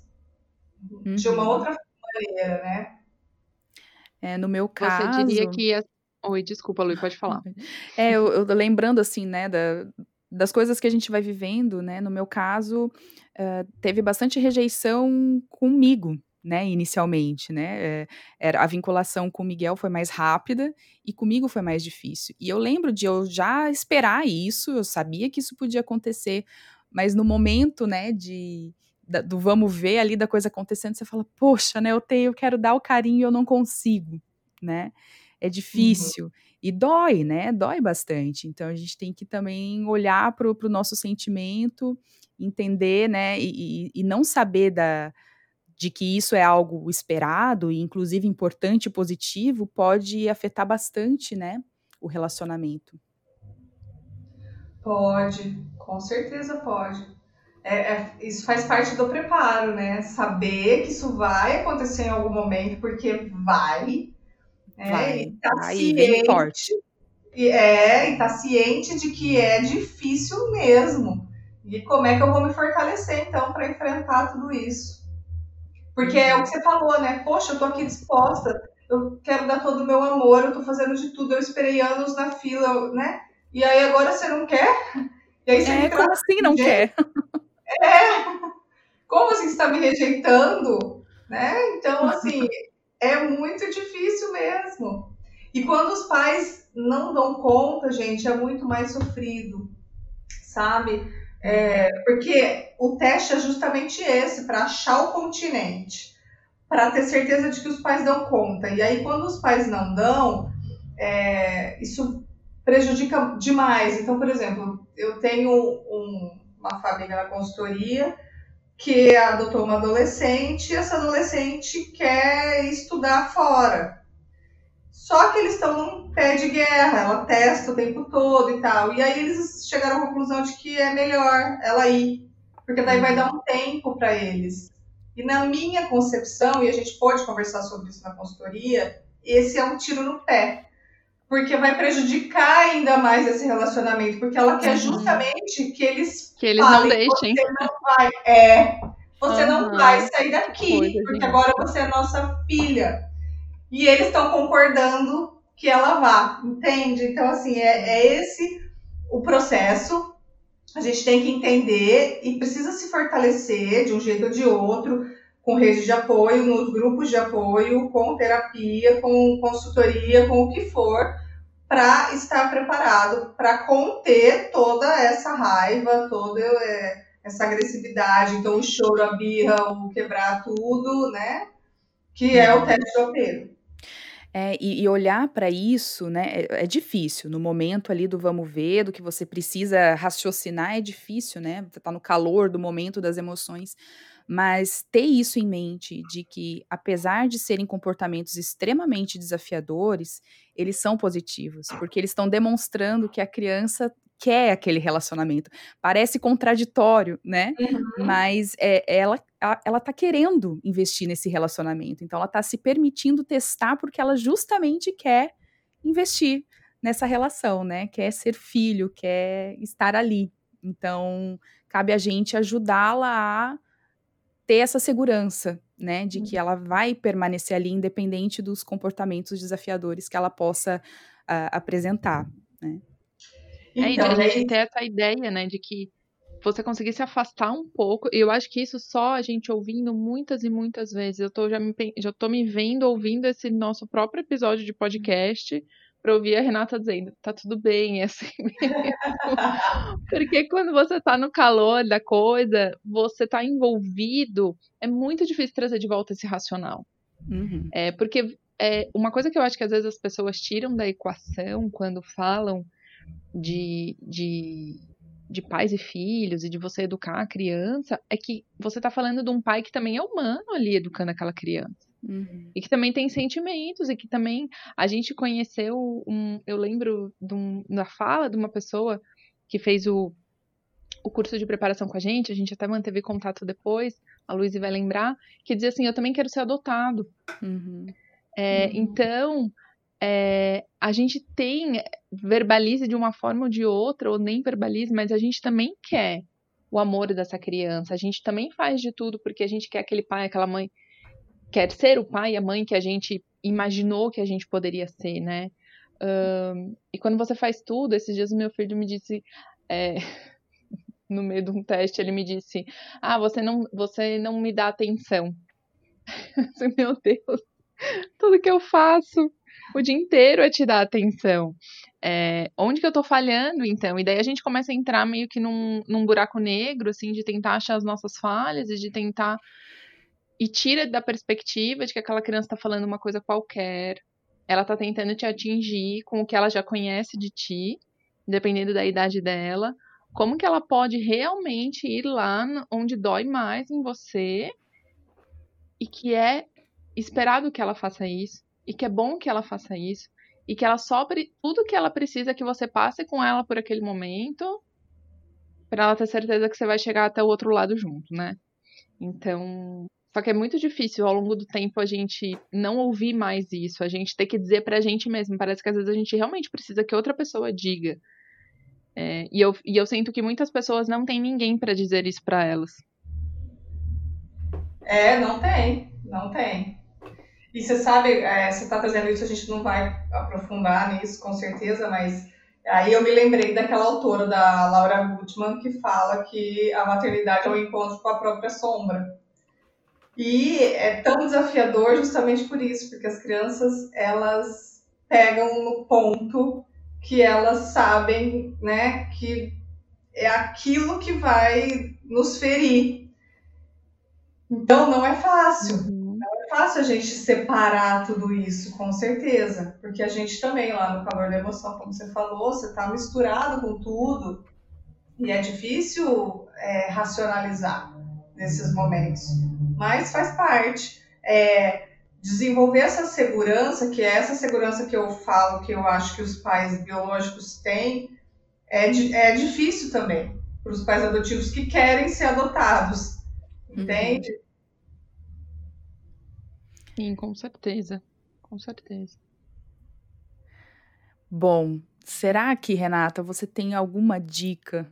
uhum. de uma uhum. outra maneira, né? É, no meu caso. Você diria que. Oi, desculpa, Luiz, pode falar. *laughs* É, eu, eu lembrando assim, né, da, das coisas que a gente vai vivendo, né? No meu caso, uh, teve bastante rejeição comigo, né, inicialmente, né, é, era, a vinculação com o Miguel foi mais rápida e comigo foi mais difícil. E eu lembro de eu já esperar isso, eu sabia que isso podia acontecer, mas no momento, né, de, do vamos ver ali da coisa acontecendo, você fala, poxa, né, eu tenho, eu quero dar o carinho e eu não consigo, né? É difícil. Uhum. E dói, né? Dói bastante. Então a gente tem que também olhar para o nosso sentimento, entender, né? E, e, e não saber da, de que isso é algo esperado e inclusive importante e positivo pode afetar bastante, né, o relacionamento. Pode, com certeza pode. É, é, isso faz parte do preparo, né? Saber que isso vai acontecer em algum momento, porque vai. Né? Vai, e tá vai ciente, forte. É, e tá ciente de que é difícil mesmo. E como é que eu vou me fortalecer, então, para enfrentar tudo isso? Porque é o que você falou, né? Poxa, eu tô aqui disposta, eu quero dar todo o meu amor, eu tô fazendo de tudo, eu esperei anos na fila, né? E aí agora você não quer? E aí você é, como assim não quer? É, como assim você está me rejeitando? Né? Então, assim, é muito difícil mesmo. E quando os pais não dão conta, gente, é muito mais sofrido, sabe? É, porque o teste é justamente esse, para achar o continente, para ter certeza de que os pais dão conta. E aí, quando os pais não dão, é, isso prejudica demais. Então, por exemplo, eu tenho um, uma família na consultoria que adotou uma adolescente e essa adolescente quer estudar fora. Só que eles estão num pé de guerra, ela testa o tempo todo e tal. E aí eles chegaram à conclusão de que é melhor ela ir, porque daí vai dar um tempo para eles. E na minha concepção, e a gente pode conversar sobre isso na consultoria, esse é um tiro no pé. Porque vai prejudicar ainda mais esse relacionamento, porque ela quer uhum. justamente que eles que eles falem, não deixem. Você não vai, é, você não vai sair daqui, Coisa, porque gente. agora você é nossa filha e eles estão concordando que ela vá, entende? Então, assim, é, é esse o processo. A gente tem que entender e precisa se fortalecer de um jeito ou de outro, com rede de apoio, nos grupos de apoio, com terapia, com consultoria, com o que for, para estar preparado para conter toda essa raiva, toda é, essa agressividade. Então, o choro, a birra, o quebrar tudo, né? Que é o teste do apego. É, e, e olhar para isso, né, é, é difícil. No momento ali do vamos ver, do que você precisa raciocinar, é difícil, né? Você tá no calor do momento das emoções. Mas ter isso em mente de que, apesar de serem comportamentos extremamente desafiadores, eles são positivos, porque eles estão demonstrando que a criança quer aquele relacionamento. Parece contraditório, né? Uhum. Mas é, ela, ela tá querendo investir nesse relacionamento. Então ela tá se permitindo testar porque ela justamente quer investir nessa relação, né? Quer ser filho, quer estar ali. Então, cabe a gente ajudá-la a ter essa segurança, né, de que uhum. ela vai permanecer ali independente dos comportamentos desafiadores que ela possa uh, apresentar, né? É, então, a gente ter essa ideia, né, de que você conseguir se afastar um pouco, e eu acho que isso só a gente ouvindo muitas e muitas vezes, eu tô já me, já tô me vendo ouvindo esse nosso próprio episódio de podcast, para ouvir a Renata dizendo, tá tudo bem, é assim mesmo. *laughs* Porque quando você tá no calor da coisa, você tá envolvido, é muito difícil trazer de volta esse racional. Uhum. É, porque é, uma coisa que eu acho que às vezes as pessoas tiram da equação quando falam de, de, de pais e filhos e de você educar a criança é que você está falando de um pai que também é humano ali educando aquela criança. Uhum. E que também tem sentimentos, e que também a gente conheceu um. Eu lembro um, da fala de uma pessoa que fez o, o curso de preparação com a gente, a gente até manteve contato depois, a Luísa vai lembrar, que dizia assim: Eu também quero ser adotado. Uhum. É, uhum. Então, é, a gente tem, verbalize de uma forma ou de outra, ou nem verbalize, mas a gente também quer o amor dessa criança, a gente também faz de tudo porque a gente quer aquele pai, aquela mãe, quer ser o pai e a mãe que a gente imaginou que a gente poderia ser, né? Um, e quando você faz tudo, esses dias o meu filho me disse, é, *laughs* no meio de um teste, ele me disse: Ah, você não, você não me dá atenção. *laughs* meu Deus, tudo que eu faço o dia inteiro é te dar atenção. É, onde que eu tô falhando, então? E daí a gente começa a entrar meio que num, num buraco negro, assim, de tentar achar as nossas falhas e de tentar. E tira da perspectiva de que aquela criança tá falando uma coisa qualquer, ela tá tentando te atingir com o que ela já conhece de ti, dependendo da idade dela. Como que ela pode realmente ir lá onde dói mais em você e que é esperado que ela faça isso e que é bom que ela faça isso e que ela sobre tudo que ela precisa que você passe com ela por aquele momento para ela ter certeza que você vai chegar até o outro lado junto, né? Então, só que é muito difícil ao longo do tempo a gente não ouvir mais isso, a gente ter que dizer pra gente mesmo. Parece que às vezes a gente realmente precisa que outra pessoa diga. É, e, eu, e eu sinto que muitas pessoas não têm ninguém para dizer isso para elas. É, não tem, não tem. E você sabe, é, você está trazendo isso, a gente não vai aprofundar nisso, com certeza, mas aí eu me lembrei daquela autora, da Laura Gutman, que fala que a maternidade é um encontro com a própria sombra. E é tão desafiador justamente por isso, porque as crianças elas pegam no ponto que elas sabem, né, que é aquilo que vai nos ferir. Então não é fácil. Uhum. Não é fácil a gente separar tudo isso, com certeza. Porque a gente também, lá no calor da emoção, como você falou, você está misturado com tudo. E é difícil é, racionalizar nesses momentos mas faz parte. É, desenvolver essa segurança, que é essa segurança que eu falo, que eu acho que os pais biológicos têm, é, é difícil também para os pais adotivos que querem ser adotados. Uhum. Entende? Sim, com certeza. Com certeza. Bom, será que, Renata, você tem alguma dica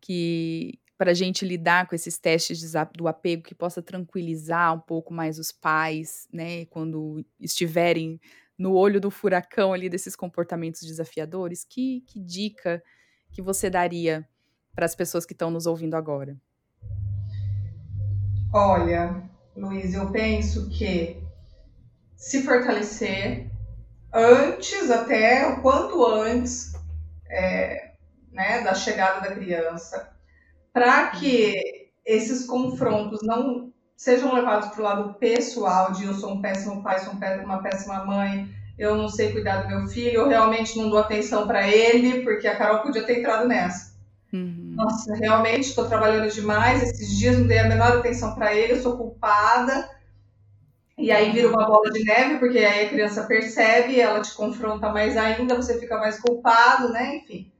que para a gente lidar com esses testes do apego que possa tranquilizar um pouco mais os pais, né, quando estiverem no olho do furacão ali desses comportamentos desafiadores? Que, que dica que você daria para as pessoas que estão nos ouvindo agora? Olha, Luiz, eu penso que se fortalecer antes, até o quanto antes é, né, da chegada da criança, para que esses confrontos não sejam levados para o lado pessoal de eu sou um péssimo pai, sou uma péssima mãe, eu não sei cuidar do meu filho, eu realmente não dou atenção para ele, porque a Carol podia ter entrado nessa. Uhum. Nossa, realmente estou trabalhando demais, esses dias não dei a menor atenção para ele, eu sou culpada. E aí vira uma bola de neve, porque aí a criança percebe, ela te confronta mais ainda, você fica mais culpado, né? Enfim.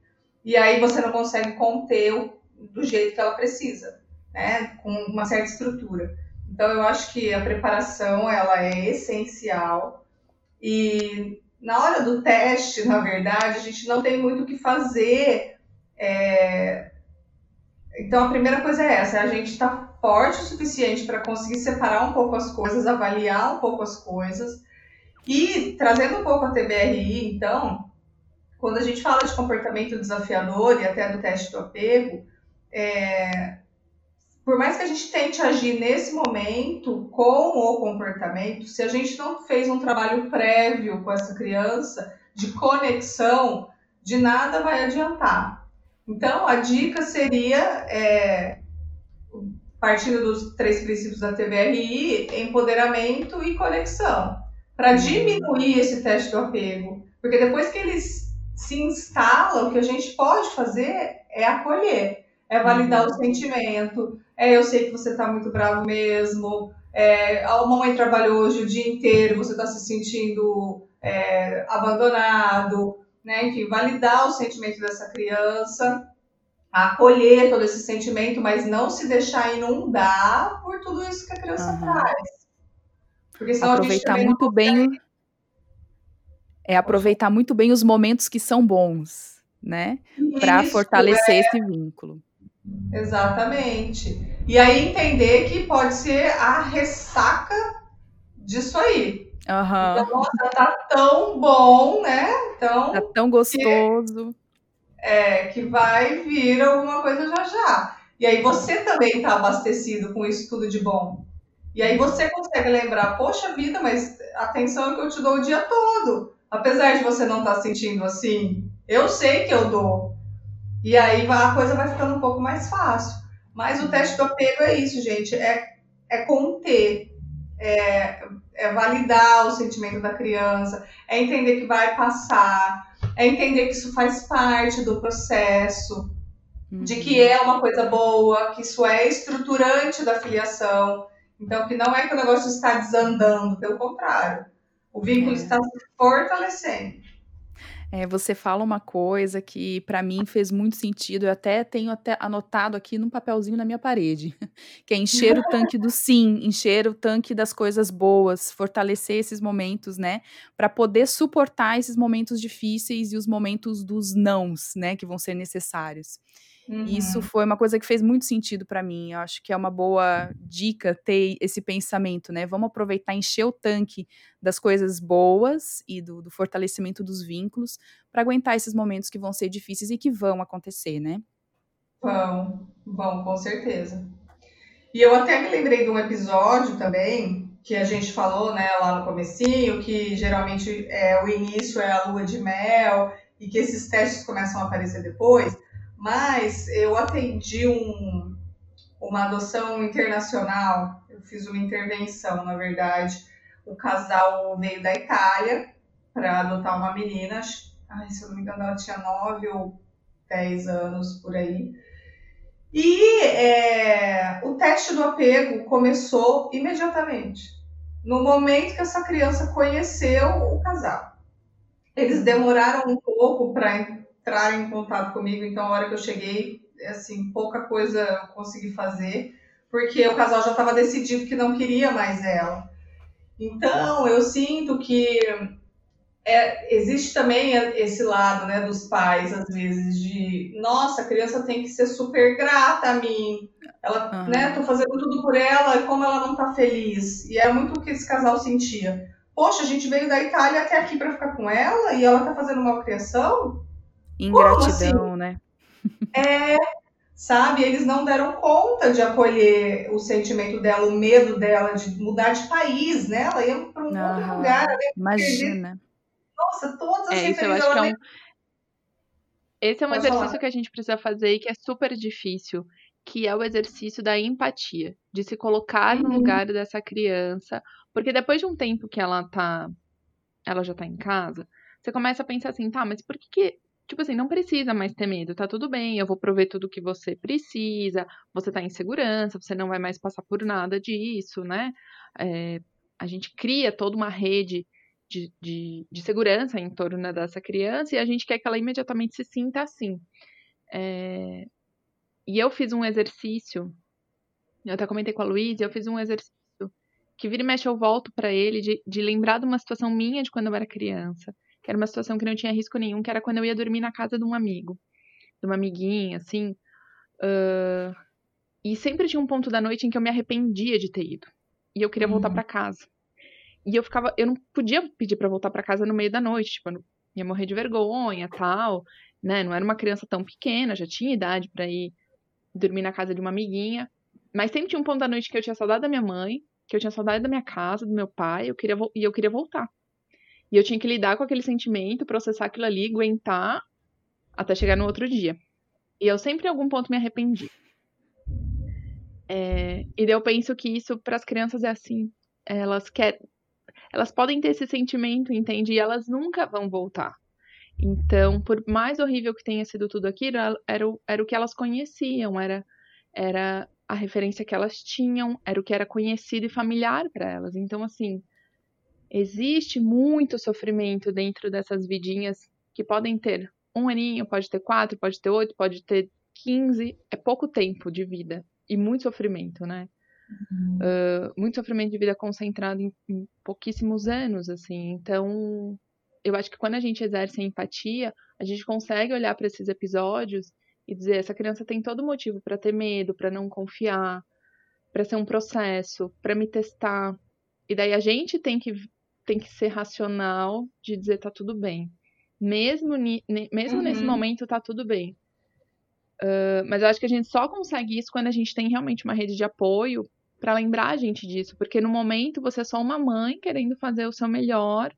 E aí você não consegue conter o do jeito que ela precisa, né? Com uma certa estrutura. Então eu acho que a preparação ela é essencial e na hora do teste, na verdade, a gente não tem muito o que fazer. É... Então a primeira coisa é essa: é a gente está forte o suficiente para conseguir separar um pouco as coisas, avaliar um pouco as coisas e trazendo um pouco a TBRI, então, quando a gente fala de comportamento desafiador e até do teste do apego, é, por mais que a gente tente agir nesse momento com o comportamento, se a gente não fez um trabalho prévio com essa criança de conexão, de nada vai adiantar. Então, a dica seria, é, partindo dos três princípios da TBRI, empoderamento e conexão, para diminuir esse teste do apego. Porque depois que eles se instalam, o que a gente pode fazer é acolher é validar uhum. o sentimento, é eu sei que você está muito bravo mesmo, é, a mamãe trabalhou hoje o dia inteiro, você está se sentindo é, abandonado, né? Enfim, validar o sentimento dessa criança, acolher todo esse sentimento, mas não se deixar inundar por tudo isso que a criança uhum. traz. Porque senão aproveitar muito bem é aproveitar muito bem os momentos que são bons, né? Para fortalecer é... esse vínculo. Exatamente. E aí entender que pode ser a ressaca disso aí. Uhum. Então, nossa, tá tão bom, né? Então, tá tão gostoso. Que, é, que vai vir alguma coisa já já. E aí você também tá abastecido com isso tudo de bom. E aí você consegue lembrar, poxa vida, mas atenção é que eu te dou o dia todo. Apesar de você não estar tá sentindo assim, Eu sei que eu dou. E aí a coisa vai ficando um pouco mais fácil. Mas o teste do apego é isso, gente. É, é conter. É, é validar o sentimento da criança. É entender que vai passar. É entender que isso faz parte do processo. Uhum. De que é uma coisa boa. Que isso é estruturante da filiação. Então, que não é que o negócio está desandando. Pelo contrário. O vínculo é. está se fortalecendo. É, você fala uma coisa que para mim fez muito sentido, eu até tenho até anotado aqui num papelzinho na minha parede, *laughs* que é encher o tanque do sim, encher o tanque das coisas boas, fortalecer esses momentos, né, para poder suportar esses momentos difíceis e os momentos dos nãos, né, que vão ser necessários. Uhum. Isso foi uma coisa que fez muito sentido para mim. Eu acho que é uma boa dica ter esse pensamento, né? Vamos aproveitar, encher o tanque das coisas boas e do, do fortalecimento dos vínculos para aguentar esses momentos que vão ser difíceis e que vão acontecer, né? Vão, vão, com certeza. E eu até me lembrei de um episódio também que a gente falou, né, lá no comecinho, que geralmente é o início é a lua de mel e que esses testes começam a aparecer depois. Mas eu atendi um, uma adoção internacional, eu fiz uma intervenção, na verdade. O casal veio da Itália para adotar uma menina, ai, se eu não me engano, ela tinha 9 ou 10 anos por aí. E é, o teste do apego começou imediatamente, no momento que essa criança conheceu o casal. Eles demoraram um pouco para entrar em contato comigo, então a hora que eu cheguei, assim, pouca coisa eu consegui fazer, porque o casal já estava decidido que não queria mais ela. Então, eu sinto que é, existe também esse lado, né, dos pais, às vezes, de, nossa, a criança tem que ser super grata a mim, ela, uhum. né, tô fazendo tudo por ela, e como ela não tá feliz. E é muito o que esse casal sentia. Poxa, a gente veio da Itália até aqui para ficar com ela, e ela tá fazendo uma criação? Ingratidão, assim? né? É, sabe? Eles não deram conta de acolher o sentimento dela, o medo dela de mudar de país, né? Ela ia para um ah, outro lugar. Imagina. Nossa, todas as é, isso eu acho que é um... Esse é um Pode exercício falar. que a gente precisa fazer e que é super difícil, que é o exercício da empatia, de se colocar uhum. no lugar dessa criança, porque depois de um tempo que ela tá, ela já tá em casa, você começa a pensar assim, tá, mas por que, que Tipo assim, não precisa mais ter medo, tá tudo bem, eu vou prover tudo que você precisa, você tá em segurança, você não vai mais passar por nada disso, né? É, a gente cria toda uma rede de, de, de, segurança em torno dessa criança e a gente quer que ela imediatamente se sinta assim. É, e eu fiz um exercício, eu até comentei com a Luísa, eu fiz um exercício que vira e mexe eu volto para ele de, de lembrar de uma situação minha de quando eu era criança que era uma situação que não tinha risco nenhum, que era quando eu ia dormir na casa de um amigo, de uma amiguinha, assim. Uh, e sempre tinha um ponto da noite em que eu me arrependia de ter ido. E eu queria uhum. voltar para casa. E eu ficava, eu não podia pedir para voltar para casa no meio da noite, tipo, eu ia morrer de vergonha, tal, né? Não era uma criança tão pequena, já tinha idade para ir dormir na casa de uma amiguinha. Mas sempre tinha um ponto da noite que eu tinha saudade da minha mãe, que eu tinha saudade da minha casa, do meu pai, eu queria e eu queria voltar. E eu tinha que lidar com aquele sentimento, processar aquilo ali, aguentar até chegar no outro dia. E eu sempre em algum ponto me arrependi. É, e daí eu penso que isso para as crianças é assim. Elas querem. Elas podem ter esse sentimento, entende? E elas nunca vão voltar. Então, por mais horrível que tenha sido tudo aquilo, era o, era o que elas conheciam, era, era a referência que elas tinham, era o que era conhecido e familiar para elas. Então, assim, Existe muito sofrimento dentro dessas vidinhas que podem ter um aninho, pode ter quatro, pode ter oito, pode ter quinze. É pouco tempo de vida e muito sofrimento, né? Uhum. Uh, muito sofrimento de vida concentrado em, em pouquíssimos anos, assim. Então, eu acho que quando a gente exerce a empatia, a gente consegue olhar para esses episódios e dizer: essa criança tem todo motivo para ter medo, para não confiar, para ser um processo, para me testar. E daí a gente tem que tem que ser racional de dizer tá tudo bem. Mesmo, mesmo uhum. nesse momento tá tudo bem. Uh, mas eu acho que a gente só consegue isso quando a gente tem realmente uma rede de apoio para lembrar a gente disso. Porque no momento você é só uma mãe querendo fazer o seu melhor.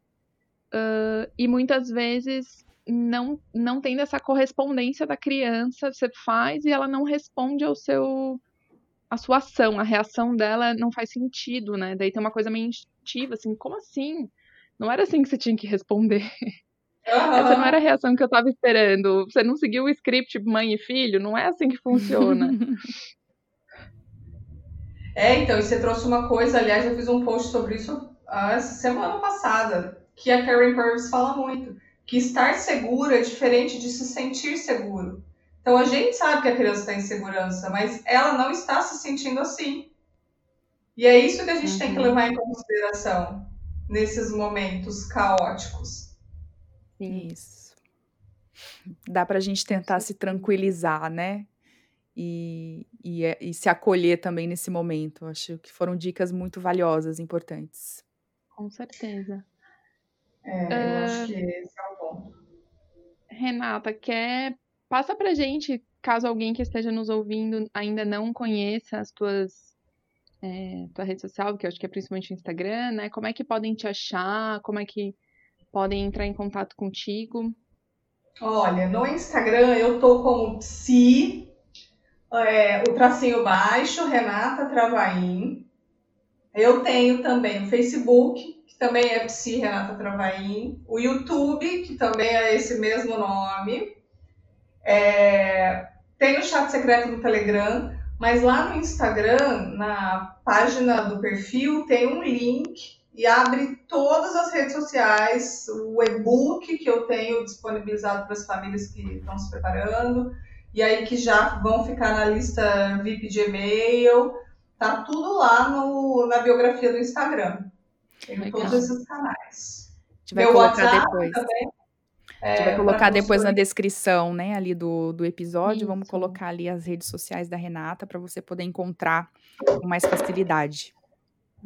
Uh, e muitas vezes não, não tendo essa correspondência da criança, você faz e ela não responde ao seu a sua ação, a reação dela não faz sentido, né? Daí tem uma coisa meio assim, como assim? Não era assim que você tinha que responder. Uhum. Essa não era a reação que eu tava esperando. Você não seguiu o script mãe e filho? Não é assim que funciona. é, então, e você trouxe uma coisa, aliás, eu fiz um post sobre isso a semana passada, que a Karen Purvis fala muito, que estar seguro é diferente de se sentir seguro. Então a gente sabe que a criança está em segurança, mas ela não está se sentindo assim. E é isso que a gente uhum. tem que uhum. levar em consideração nesses momentos caóticos. Isso. Dá para a gente tentar se tranquilizar, né? E, e, é, e, se acolher também nesse momento. Acho que foram dicas muito valiosas, importantes. Com certeza. É, eu uh, acho que esse é o ponto. Renata, quer passa pra gente, caso alguém que esteja nos ouvindo ainda não conheça as tuas é, tua rede social, que eu acho que é principalmente o Instagram, né? Como é que podem te achar? Como é que podem entrar em contato contigo? Olha, no Instagram eu tô como psi, é, o tracinho baixo, Renata Travaim. Eu tenho também o Facebook, que também é psi Renata Travaim. O YouTube, que também é esse mesmo nome. É, tem o chat secreto no Telegram, mas lá no Instagram, na página do perfil, tem um link e abre todas as redes sociais, o e-book que eu tenho disponibilizado para as famílias que estão se preparando, e aí que já vão ficar na lista VIP de e-mail. Tá tudo lá no, na biografia do Instagram. Tem todos esses canais. A gente vai Meu colocar WhatsApp depois. Também. É, a gente vai colocar depois na descrição, né, ali do, do episódio. Isso. Vamos colocar ali as redes sociais da Renata para você poder encontrar com mais facilidade.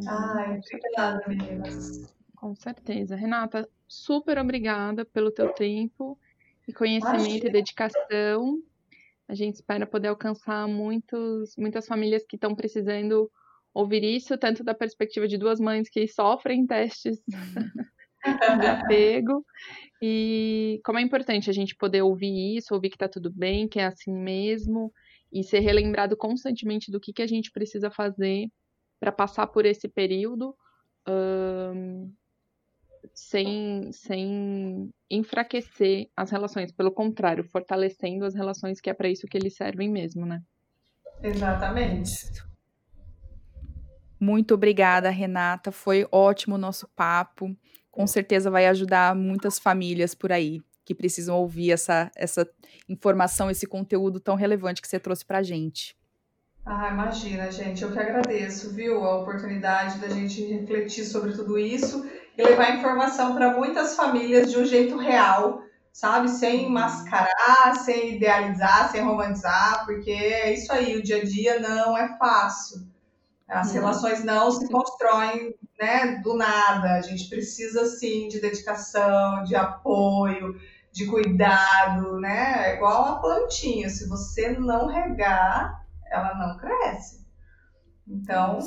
Ai, obrigada, meninas. Com certeza. Renata, super obrigada pelo teu tempo e conhecimento Imagina. e dedicação. A gente espera poder alcançar muitos, muitas famílias que estão precisando ouvir isso, tanto da perspectiva de duas mães que sofrem testes de *laughs* *laughs* apego, e como é importante a gente poder ouvir isso, ouvir que tá tudo bem, que é assim mesmo, e ser relembrado constantemente do que, que a gente precisa fazer para passar por esse período um, sem, sem enfraquecer as relações, pelo contrário, fortalecendo as relações, que é para isso que eles servem mesmo, né? Exatamente. Muito obrigada, Renata. Foi ótimo o nosso papo com certeza vai ajudar muitas famílias por aí que precisam ouvir essa, essa informação, esse conteúdo tão relevante que você trouxe para a gente. Ah, imagina, gente, eu que agradeço, viu, a oportunidade da gente refletir sobre tudo isso e levar informação para muitas famílias de um jeito real, sabe? Sem uhum. mascarar, sem idealizar, sem romantizar, porque é isso aí, o dia a dia não é fácil. As relações não se constroem né, do nada. A gente precisa sim de dedicação, de apoio, de cuidado, né? É igual uma plantinha. Se você não regar, ela não cresce. Então,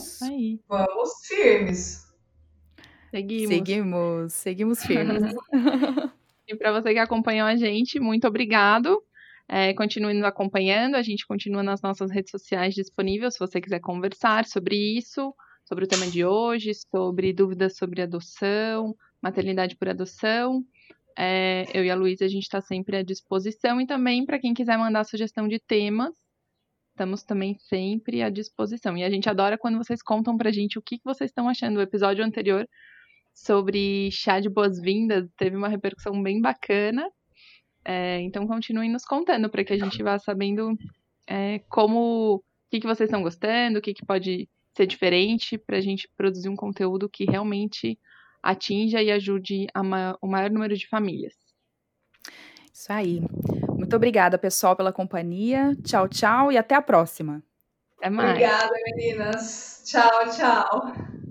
vamos firmes. Seguimos. Seguimos, seguimos firmes. *laughs* *laughs* e para você que acompanhou a gente, muito obrigado. É, continue nos acompanhando, a gente continua nas nossas redes sociais disponíveis se você quiser conversar sobre isso, sobre o tema de hoje, sobre dúvidas sobre adoção, maternidade por adoção. É, eu e a Luísa, a gente está sempre à disposição e também para quem quiser mandar sugestão de temas, estamos também sempre à disposição. E a gente adora quando vocês contam para a gente o que, que vocês estão achando. O episódio anterior sobre chá de boas-vindas teve uma repercussão bem bacana. É, então continuem nos contando para que a gente vá sabendo é, como o que, que vocês estão gostando, o que, que pode ser diferente para a gente produzir um conteúdo que realmente atinja e ajude ma o maior número de famílias. Isso aí. Muito obrigada, pessoal, pela companhia. Tchau, tchau e até a próxima. Até mais. Obrigada, meninas. Tchau, tchau.